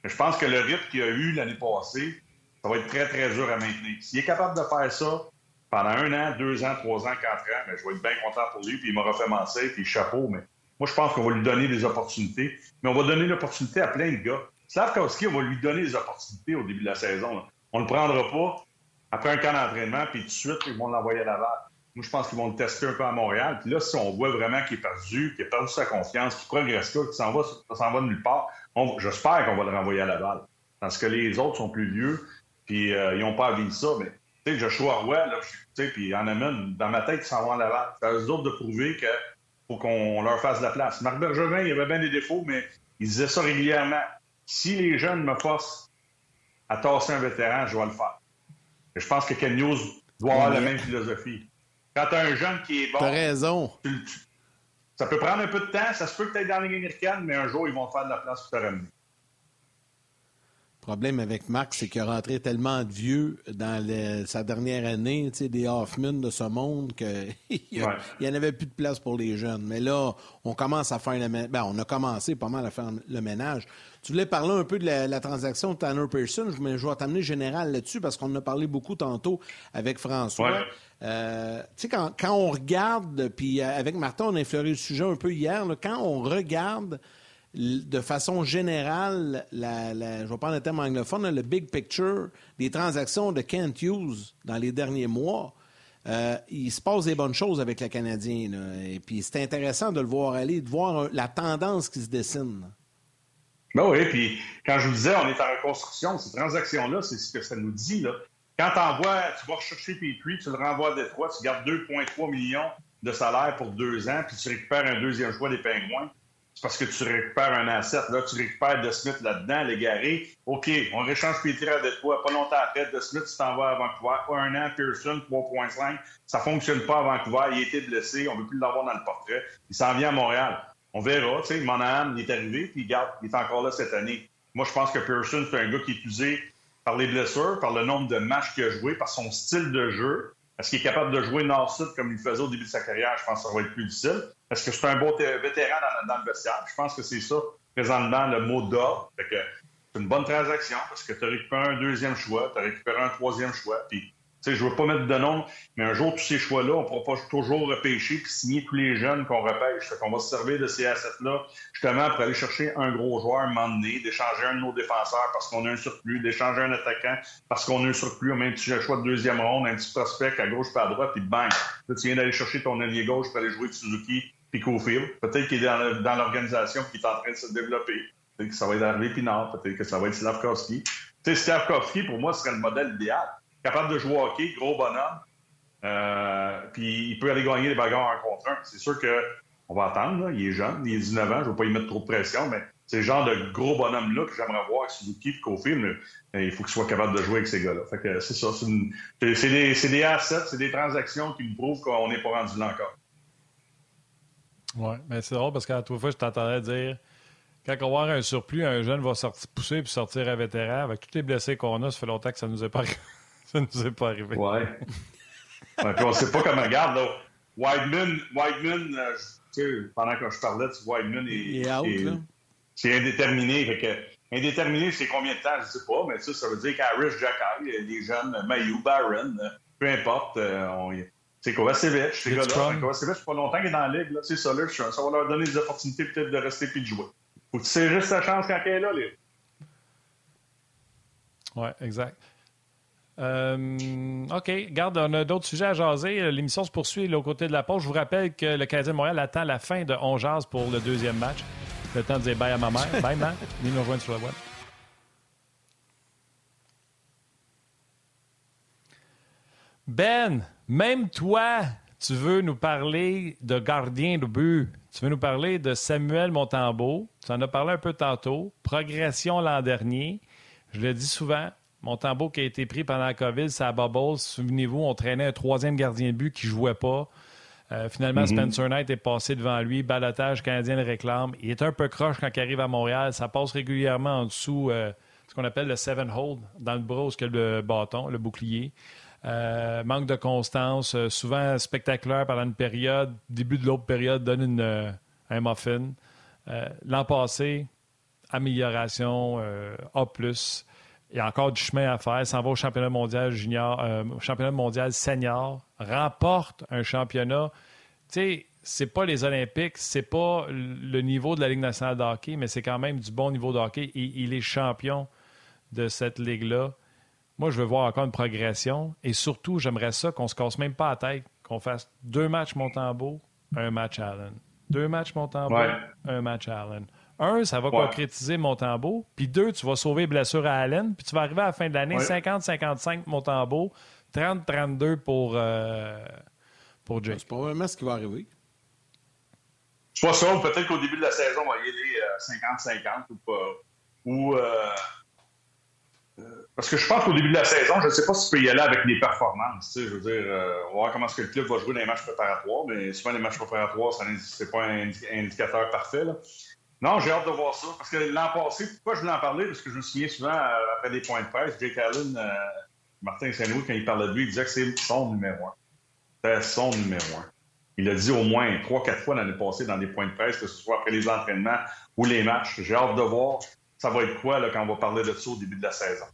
Mais je pense que le rythme qu'il a eu l'année passée, ça va être très, très dur à maintenir. S'il est capable de faire ça pendant un an, deux ans, trois ans, quatre ans, je vais être bien content pour lui, puis il m'aura fait mentir, puis chapeau, mais moi, je pense qu'on va lui donner des opportunités. Mais on va donner l'opportunité à plein de gars. Slavkowski, on va lui donner des opportunités au début de la saison. On ne le prendra pas après un camp d'entraînement, puis tout de suite, ils vont l'envoyer à Laval. Moi, je pense qu'ils vont le tester un peu à Montréal. Puis là, si on voit vraiment qu'il est perdu, qu'il a perdu sa confiance, qu'il progresse pas, qu'il s'en va, s'en va de nulle part, j'espère qu'on va le renvoyer à Laval. parce que les autres sont plus vieux, puis ils n'ont pas envie de ça. Mais tu sais, Joshua Roy, là, puis en amène, dans ma tête, ils s'en vont à l'avant. C'est à eux autres de prouver qu'il faut qu'on leur fasse de la place. Marc Bergevin, il avait bien des défauts, mais il disait ça régulièrement. Si les jeunes me forcent à tasser un vétéran, je vais le faire. Et je pense que Ken News doit avoir la même philosophie. Quand tu as un jeune qui est bon. T'as raison. ça peut prendre un peu de temps, ça se peut que tu dans la Ligue américaine, mais un jour, ils vont faire de la place pour te ramener. Le problème avec Marc, c'est qu'il a rentré tellement de vieux dans sa dernière année, des Hoffman de ce monde, qu'il (laughs) n'y en avait plus de place pour les jeunes. Mais là, on commence à faire le ménage. Ben, on a commencé pas mal à faire le ménage. Tu voulais parler un peu de la, transaction de Tanner Pearson, mais je vais t'amener général là-dessus parce qu'on en a parlé beaucoup tantôt avec François. Euh, tu sais, quand, on regarde, puis euh, avec Martin, on a effleuré le sujet un peu hier, quand on regarde de façon générale, je vais prendre le terme anglophone, le big picture des transactions de Kent Hughes dans les derniers mois, euh, il se passe des bonnes choses avec le Canadien. et puis c'est intéressant de le voir aller, de voir la tendance qui se dessine. Ben oui, puis quand je vous disais, on est en reconstruction, ces transactions-là, c'est ce que ça nous dit. Là. Quand envoies, tu vas rechercher Petrie, tu le renvoies à Détroit, tu gardes 2,3 millions de salaire pour deux ans, puis tu récupères un deuxième choix des Pingouins c'est parce que tu récupères un asset. Là, tu récupères De Smith là-dedans, l'égaré. OK, on réchange Petri à toi. Pas longtemps après, De Smith, tu t'en vas à Vancouver. Un an, Pearson, 3.5. Ça fonctionne pas à Vancouver. Il a été blessé. On ne veut plus l'avoir dans le portrait. Il s'en vient à Montréal. On verra. Tu sais, Monahan, il est arrivé, puis garde, il est encore là cette année. Moi, je pense que Pearson, c'est un gars qui est usé par les blessures, par le nombre de matchs qu'il a joué, par son style de jeu. Est-ce qu'il est capable de jouer nord-sud comme il faisait au début de sa carrière? Je pense que ça va être plus difficile. Est-ce que c'est un beau vétéran dans, le vestiaire? Je pense que c'est ça, présentement, le mot d'ordre. C'est une bonne transaction parce que tu as récupéré un deuxième choix, tu as récupéré un troisième choix, puis je ne veux pas mettre de nom, mais un jour, tous ces choix-là, on ne pourra pas toujours repêcher puis signer tous les jeunes qu'on repêche. Fait qu'on va se servir de ces assets-là, justement, pour aller chercher un gros joueur donné, d'échanger un de nos défenseurs parce qu'on a un surplus, d'échanger un attaquant parce qu'on a un surplus, on met un petit choix de deuxième ronde, un petit prospect à gauche pas à droite, puis bang! Tu viens d'aller chercher ton allié gauche pour aller jouer Suzuki puis Cofield. Peut-être qu'il est dans l'organisation qui est en train de se développer. Peut-être que ça va être Harvey Pinard, peut-être que ça va être Slavkovski. Tu sais, Slavkovski, pour moi, serait le modèle idéal capable de jouer hockey, gros bonhomme. Euh, puis il peut aller gagner les bagarres un contre un. C'est sûr qu'on va attendre. Il est jeune, il est 19 ans, je ne veux pas y mettre trop de pression, mais c'est le genre de gros bonhomme-là que j'aimerais voir avec Suzuki et Kofi, mais il faut qu'il soit capable de jouer avec ces gars-là. Que c'est ça. C'est, des, des assets, c'est des transactions qui nous prouvent qu'on n'est pas rendu là encore. Oui, mais c'est drôle parce qu'à toute fois, je t'entendais dire quand on va avoir un surplus, un jeune va sortir, pousser puis sortir un vétéran. Avec tous les blessés qu'on a, ça fait longtemps que ça nous est pas ça ne nous est pas arrivé. Ouais. ouais puis on ne sait pas comment. Regarde, là. Wideman, Wideman euh, tu sais, pendant que je parlais, tu Wideman est. Il est out, C'est indéterminé. Fait que, indéterminé, c'est combien de temps, je ne sais pas, mais ça, ça veut dire qu'Arish Jacky, les jeunes, Mayu, Barron, peu importe, euh, on, c'est Kovacevic, ces gars-là. Kovacevic, c'est pas longtemps qu'il est dans la ligue. C'est ça, là, ça va leur donner des opportunités peut-être de rester puis de jouer. Faut que tu sais juste ta chance quand elle est là. Là. Oui, exact. Euh, OK. Garde, on a d'autres sujets à jaser. L'émission se poursuit là, au côté de la pause. Je vous rappelle que le Canadien de Montréal attend la fin de 11 jazz pour le deuxième match. Le temps de dire bye à ma mère. bye, man. (laughs) Venez nous rejoindre sur la web. Ben, même toi, tu veux nous parler de gardien de but. Tu veux nous parler de Samuel Montembeau. Tu en as parlé un peu tantôt. Progression l'an dernier. Je le dis souvent, Montembeau qui a été pris pendant la COVID, c'est à Bubbles. Souvenez-vous, on traînait un troisième gardien de but qui ne jouait pas. Euh, finalement, mhm. Spencer Knight est passé devant lui. Balotage canadien le réclame. Il est un peu croche quand il arrive à Montréal. Ça passe régulièrement en dessous euh, ce qu'on appelle le seven hold, dans le bras où il le bâton, le bouclier. Euh, manque de constance, souvent spectaculaire pendant une période. Début de l'autre période, donne un muffin. L'an passé, amélioration A il y a encore du chemin à faire. S'en va au championnat mondial junior, euh, championnat mondial senior, remporte un championnat. Tu sais, c'est pas les Olympiques, c'est pas le niveau de la Ligue nationale de hockey, mais c'est quand même du bon niveau de hockey. Et il est champion de cette ligue-là. Moi, je veux voir encore une progression. Et surtout, j'aimerais ça qu'on se casse même pas la tête, qu'on fasse deux matchs Montembeau, un match Allen. Deux matchs Montembeau, un match Allen. Un, ça va concrétiser Montembeau. Puis deux, tu vas sauver blessure à Allen. Puis tu vas arriver à la fin de l'année 50-55 Montembeau, 30-32 pour, euh, pour Jake. C'est probablement ce qui va arriver. Soit ça, ou peut-être qu'au début de la saison, on va y aller 50-50 ou pas. Ou. Euh, euh, parce que je pense qu'au début de la saison, je ne sais pas si tu peux y aller avec les performances. Tu sais, je veux dire, euh, on va voir comment est-ce que le club va jouer dans les matchs préparatoires, mais souvent les matchs préparatoires, ce n'est pas un indicateur parfait. Là. Non, j'ai hâte de voir ça. Parce que l'an passé, pourquoi je voulais en parler? Parce que je me souviens souvent, après des points de presse, Jake Allen, Martin Saint-Louis, quand il parlait de lui, il disait que c'est son numéro un. C'est son numéro un. Il l'a dit au moins trois, quatre fois l'année passée dans des points de presse, que ce soit après les entraînements ou les matchs. J'ai hâte de voir ça va être quoi là, quand on va parler de ça au début de la saison.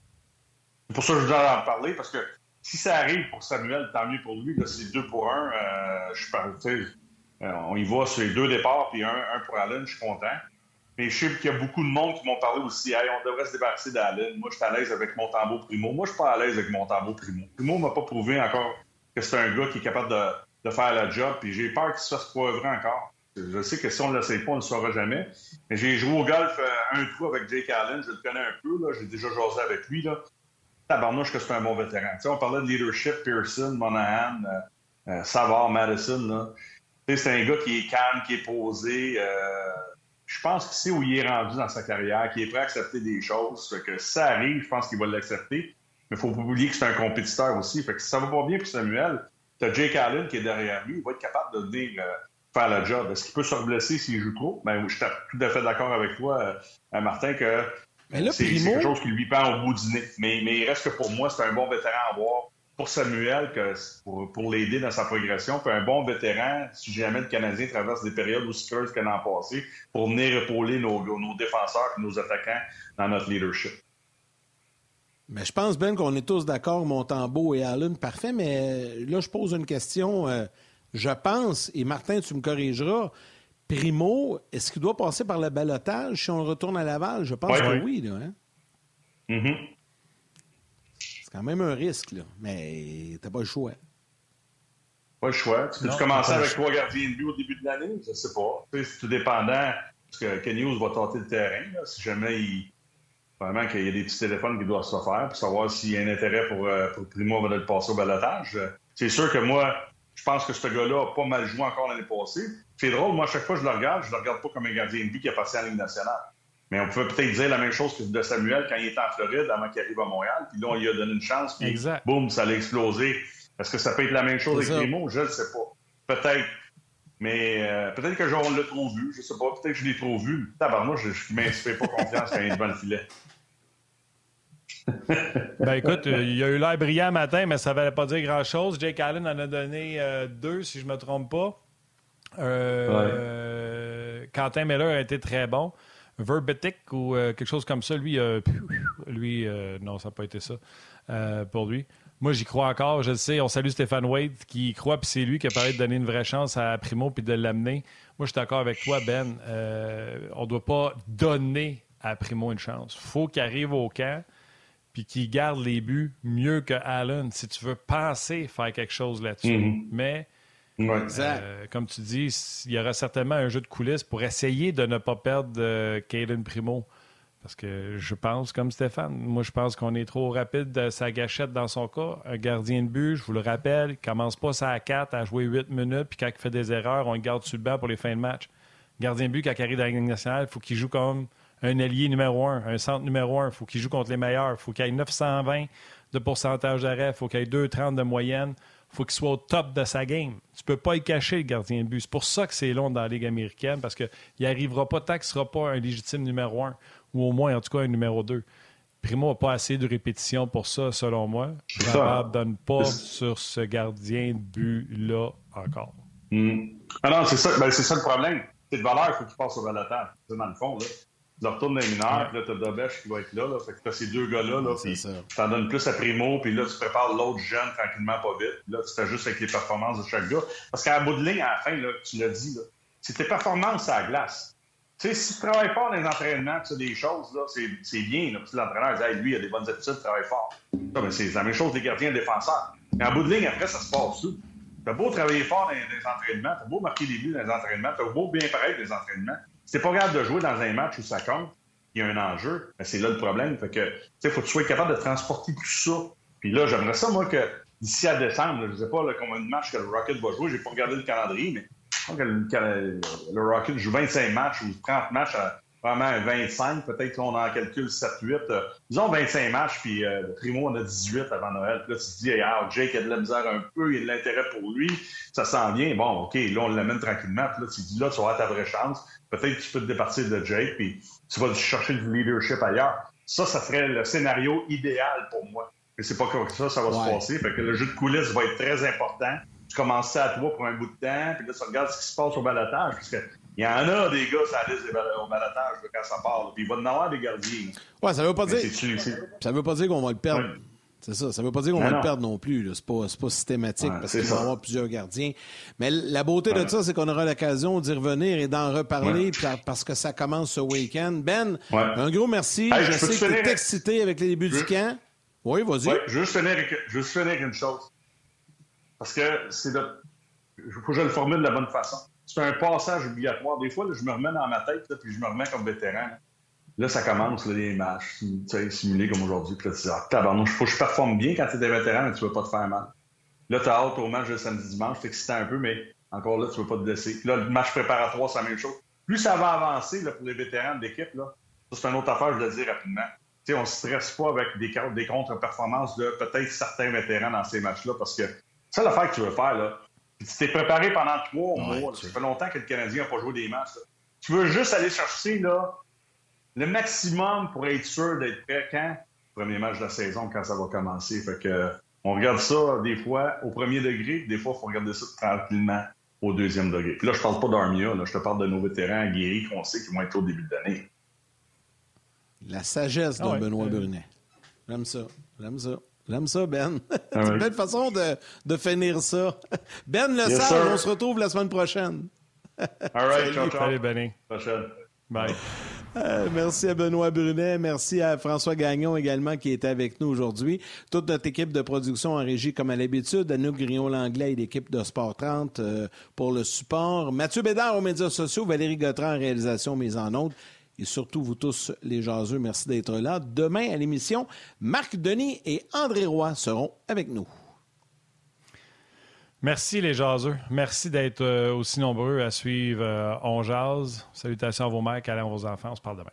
C'est pour ça que je voulais en parler, parce que si ça arrive pour Samuel, tant mieux pour lui. C'est deux pour un. Euh, je euh, on y va sur les deux départs, puis un, pour Allen, je suis content. Mais je sais qu'il y a beaucoup de monde qui m'ont parlé aussi. Hey, on devrait se débarrasser d'Allen. Moi, je suis à l'aise avec mon tambour primo. Moi, je suis pas à l'aise avec mon tambour primo. Primo m'a pas prouvé encore que c'est un gars qui est capable de, faire le job, puis j'ai peur qu'il se fasse prouver encore. Je sais que si on ne l'essaye pas, on ne le saura jamais. Mais j'ai joué au golf euh, un trou avec Jake Allen. Je le connais un peu. J'ai déjà jasé avec lui. Là. Tabarnouche que c'est un bon vétéran. on parlait de leadership, Pearson, Monahan, euh, euh, Savard, Madison. C'est un gars qui est calme, qui est posé. Je pense qu'il sait où il est rendu dans sa carrière, qui est prêt à accepter des choses. que si ça arrive, je pense qu'il va l'accepter. Mais il faut pas oublier que c'est un compétiteur aussi. Fait que si ça va pas bien pour Samuel, tu as Jake Allen qui est derrière lui. Il va être capable de venir faire le job. Est-ce qu'il peut se blesser s'il joue trop? Ben, je suis tout à fait d'accord avec toi, euh, Martin, que c'est quelque chose qui lui pend au bout du nez. Mais, mais il reste que pour moi, c'est un bon vétéran à avoir pour Samuel que pour, pour l'aider dans sa progression. Puis un bon vétéran, si jamais le Canadien traverse des périodes aussi creuses que l'an passé, pour venir épauler nos, nos défenseurs et nos attaquants dans notre leadership. Mais je pense, Ben, qu'on est tous d'accord, Montembeau et Allen, parfait, mais là, je pose une question. Euh, je pense, et Martin, tu me corrigeras, Primo, est-ce qu'il doit passer par le balotage si on retourne à Laval? Je pense que oui. Là, hein? Mm-hmm. C'est quand même un risque, là. mais t'as pas le choix. Pas le choix. Tu peux commencer avec trois gardiens de but au début de l'année? Je sais pas. C'est tout dépendant. Parce que Kenny va tenter le terrain. si jamais il. Vraiment qu'il y a des petits téléphones qui doivent se faire pour savoir s'il y a un intérêt pour, euh, pour Primo de le passer au balotage. C'est sûr que moi, je pense que ce gars-là a pas mal joué encore l'année passée. C'est drôle, moi, à chaque fois que je le regarde, je le regarde pas comme un gardien de but qui a passé en Ligue nationale. Mais on peut peut-être dire la même chose que de Samuel quand il était en Floride avant qu'il arrive à Montréal. Puis là, on lui a donné une chance. Puis boum, ça allait exploser. Est-ce que ça peut être la même chose avec mots? Je ne sais pas. Peut-être. Mais euh, peut-être que on l'a trop vu. Je sais pas. Peut-être que je l'ai trop vu. Tabarnak, je ne m'inspire pas confiance quand il est devant le filet. (laughs) ben écoute, euh, il y a eu l'air brillant matin, mais ça ne valait pas dire grand-chose. Jake Allen en a donné euh, deux, si je ne me trompe pas. Euh, Quentin Miller a été très bon. Verbetic ou quelque chose comme ça, lui, lui non, ça n'a pas été ça pour lui. Moi, j'y crois encore. Je le sais. On salue Stéphane Wade qui y croit, puis c'est lui qui a parlé de donner une vraie chance à Primo puis de l'amener. Moi, je suis d'accord avec toi, Ben. on ne doit pas donner à Primo une chance. Il faut qu'il arrive au camp puis qui garde les buts mieux que Allen, si tu veux penser faire quelque chose là-dessus. Mhm. Mais, euh, comme tu dis, il y aura certainement un jeu de coulisses pour essayer de ne pas perdre euh, Primo. Parce que je pense comme Stéphane. Moi, je pense qu'on est trop rapide de sa gâchette dans son cas. Un gardien de but, je vous le rappelle, il commence pas ça à 4 à jouer 8 minutes, puis quand il fait des erreurs, on le garde sur le banc pour les fins de match. Gardien de but, quand il arrive dans la Ligue nationale, il faut qu'il joue comme un allié numéro un, un centre numéro un. Il faut qu'il joue contre les meilleurs. Il faut qu'il ait 920 de pourcentage d'arrêt. Il faut qu'il ait 2,30 de moyenne. Il faut qu'il soit au top de sa game. Tu ne peux pas y cacher, le gardien de but. C'est pour ça que c'est long dans la Ligue américaine, parce qu'il n'arrivera pas tant qu'il ne sera pas un légitime numéro un, ou au moins, en tout cas, un numéro deux. Primo n'a pas assez de répétitions pour ça, selon moi. Je ne donne pas sur ce gardien de but-là encore. Hmm. Ah non, c'est ça, ben, c'est ça le problème. C'est de valeur, il faut qu'il passe au balotage. C'est dans le fond. Là tu retournes dans les mineurs, puis là, t'as Dobesh qui va être là, là. Fait que t'as ces deux gars-là, là, puis t'en donnes plus à Primo, puis là, tu prépares l'autre jeune tranquillement, pas vite. Là, tu juste avec les performances de chaque gars. Parce qu'à bout de ligne, à la fin, là, tu l'as dit, là, c'est tes performances à la glace. Tu sais, si tu travailles fort dans les entraînements, tu as des choses, là, c'est bien. Là. Puis l'entraîneur dit, hey, lui, il a des bonnes habitudes, il travaille fort. Ça, ben, c'est la même chose des gardiens défenseurs. Mais à bout de ligne, après, ça se passe tout. T'as beau travailler fort dans les, entraînements, t'as beau marquer les buts dans les entraînements, t'as beau bien paraître dans les entraînements T'es pas capable de jouer dans un match où ça compte, il y a un enjeu, ben, c'est là le problème. Fait que, tu sais, faut que tu sois capable de transporter tout ça. Puis là, j'aimerais ça, moi, que d'ici à décembre, je sais pas combien de matchs que le Rocket va jouer, j'ai pas regardé le calendrier, mais je que le, le, Rocket joue 25 matchs ou 30 matchs à vraiment 25, peut-être qu'on en calcule 7-8. Euh, disons 25 matchs, puis euh, Primo en a 18 avant Noël. Puis là, tu te dis, ah, Jake a de la misère un peu, il a de l'intérêt pour lui, ça s'en vient. Bon, OK, là, on l'amène tranquillement. Puis là, tu te dis, là, tu vas avoir ta vraie chance. Peut-être que tu peux te départir de Jake, puis tu vas chercher du leadership ailleurs. Ça, ça serait le scénario idéal pour moi. Mais c'est pas comme ça, ça va se passer. Fait que le jeu de coulisses va être très important. Tu commences ça à toi pour un bout de temps, puis là, tu regardes ce qui se passe au balatage, parce que il y en a des gars, ça liste au balatage quand ça part. Puis il va en avoir des gardiens. Ouais, ça veut pas dire. Ça veut pas dire qu'on va le perdre. C'est ça. Ça veut pas dire qu'on va le perdre non plus. C'est pas, pas systématique parce qu'il va y avoir plusieurs gardiens. Mais la beauté de ça, c'est qu'on aura l'occasion d'y revenir et d'en reparler parce que ça commence ce week-end. Ben, un gros merci. je, sais que tu es excité avec les débuts du camp. Oui, vas-y. Je veux juste finir avec, juste finir avec une chose. Parce que c'est de. Il faut que je le formule de la bonne façon c'est un passage obligatoire. Des fois, je me remets dans ma tête, puis je me remets comme vétéran. Là, ça commence, les matchs, simulés comme aujourd'hui. Puis là, tu ah, faut que je performe bien quand tu es vétéran, mais tu veux pas te faire mal. Là, tu as hâte au match de samedi-dimanche, c'est excitant un peu, mais encore là, tu veux pas te blesser. là, le match préparatoire, c'est la même chose. Plus ça va avancer là, pour les vétérans de l'équipe, là, c'est une autre affaire, je le dis rapidement. sais, on ne stresse pas avec des, des contre-performances de peut-être certains vétérans dans ces matchs-là, parce que c'est l'affaire que tu veux faire, là. Tu t'es préparé pendant trois mois. Ça fait longtemps que le Canadien n'a pas joué des matchs. Tu veux juste aller chercher là, le maximum pour être sûr d'être prêt quand? Premier match de la saison, quand ça va commencer. Fait que, on regarde ça des fois au premier degré, des fois, il faut regarder ça tranquillement au deuxième degré. Puis là, je parle pas d'Armia, je te parle de nos vétérans guéris qu'on sait qu'ils vont être au début de l'année. La sagesse de ah Benoît Brunet. J'aime ça. J'aime ça. J'aime ça, Ben. (laughs) c'est une belle façon de, de, finir ça. (laughs) Ben Le yes, on se retrouve la semaine prochaine. (laughs) All right, ciao, ciao. Salut, Benny. Prochaine. Bye. Euh, merci à Benoît Brunet, merci à François Gagnon également qui était avec nous aujourd'hui. Toute notre équipe de production en régie comme à l'habitude, Anouk Grillon-Langlais et l'équipe de Sport 30 euh, pour le support. Mathieu Bédard aux médias sociaux, Valérie Gautran en réalisation mise en ondes et surtout vous tous les jaseux, merci d'être là. Demain à l'émission, Marc Denis et André Roy seront avec nous. Merci les jaseux. Merci d'être euh, aussi nombreux à suivre euh, On Jase. Salutations à vos mères, à vos enfants. On se parle demain.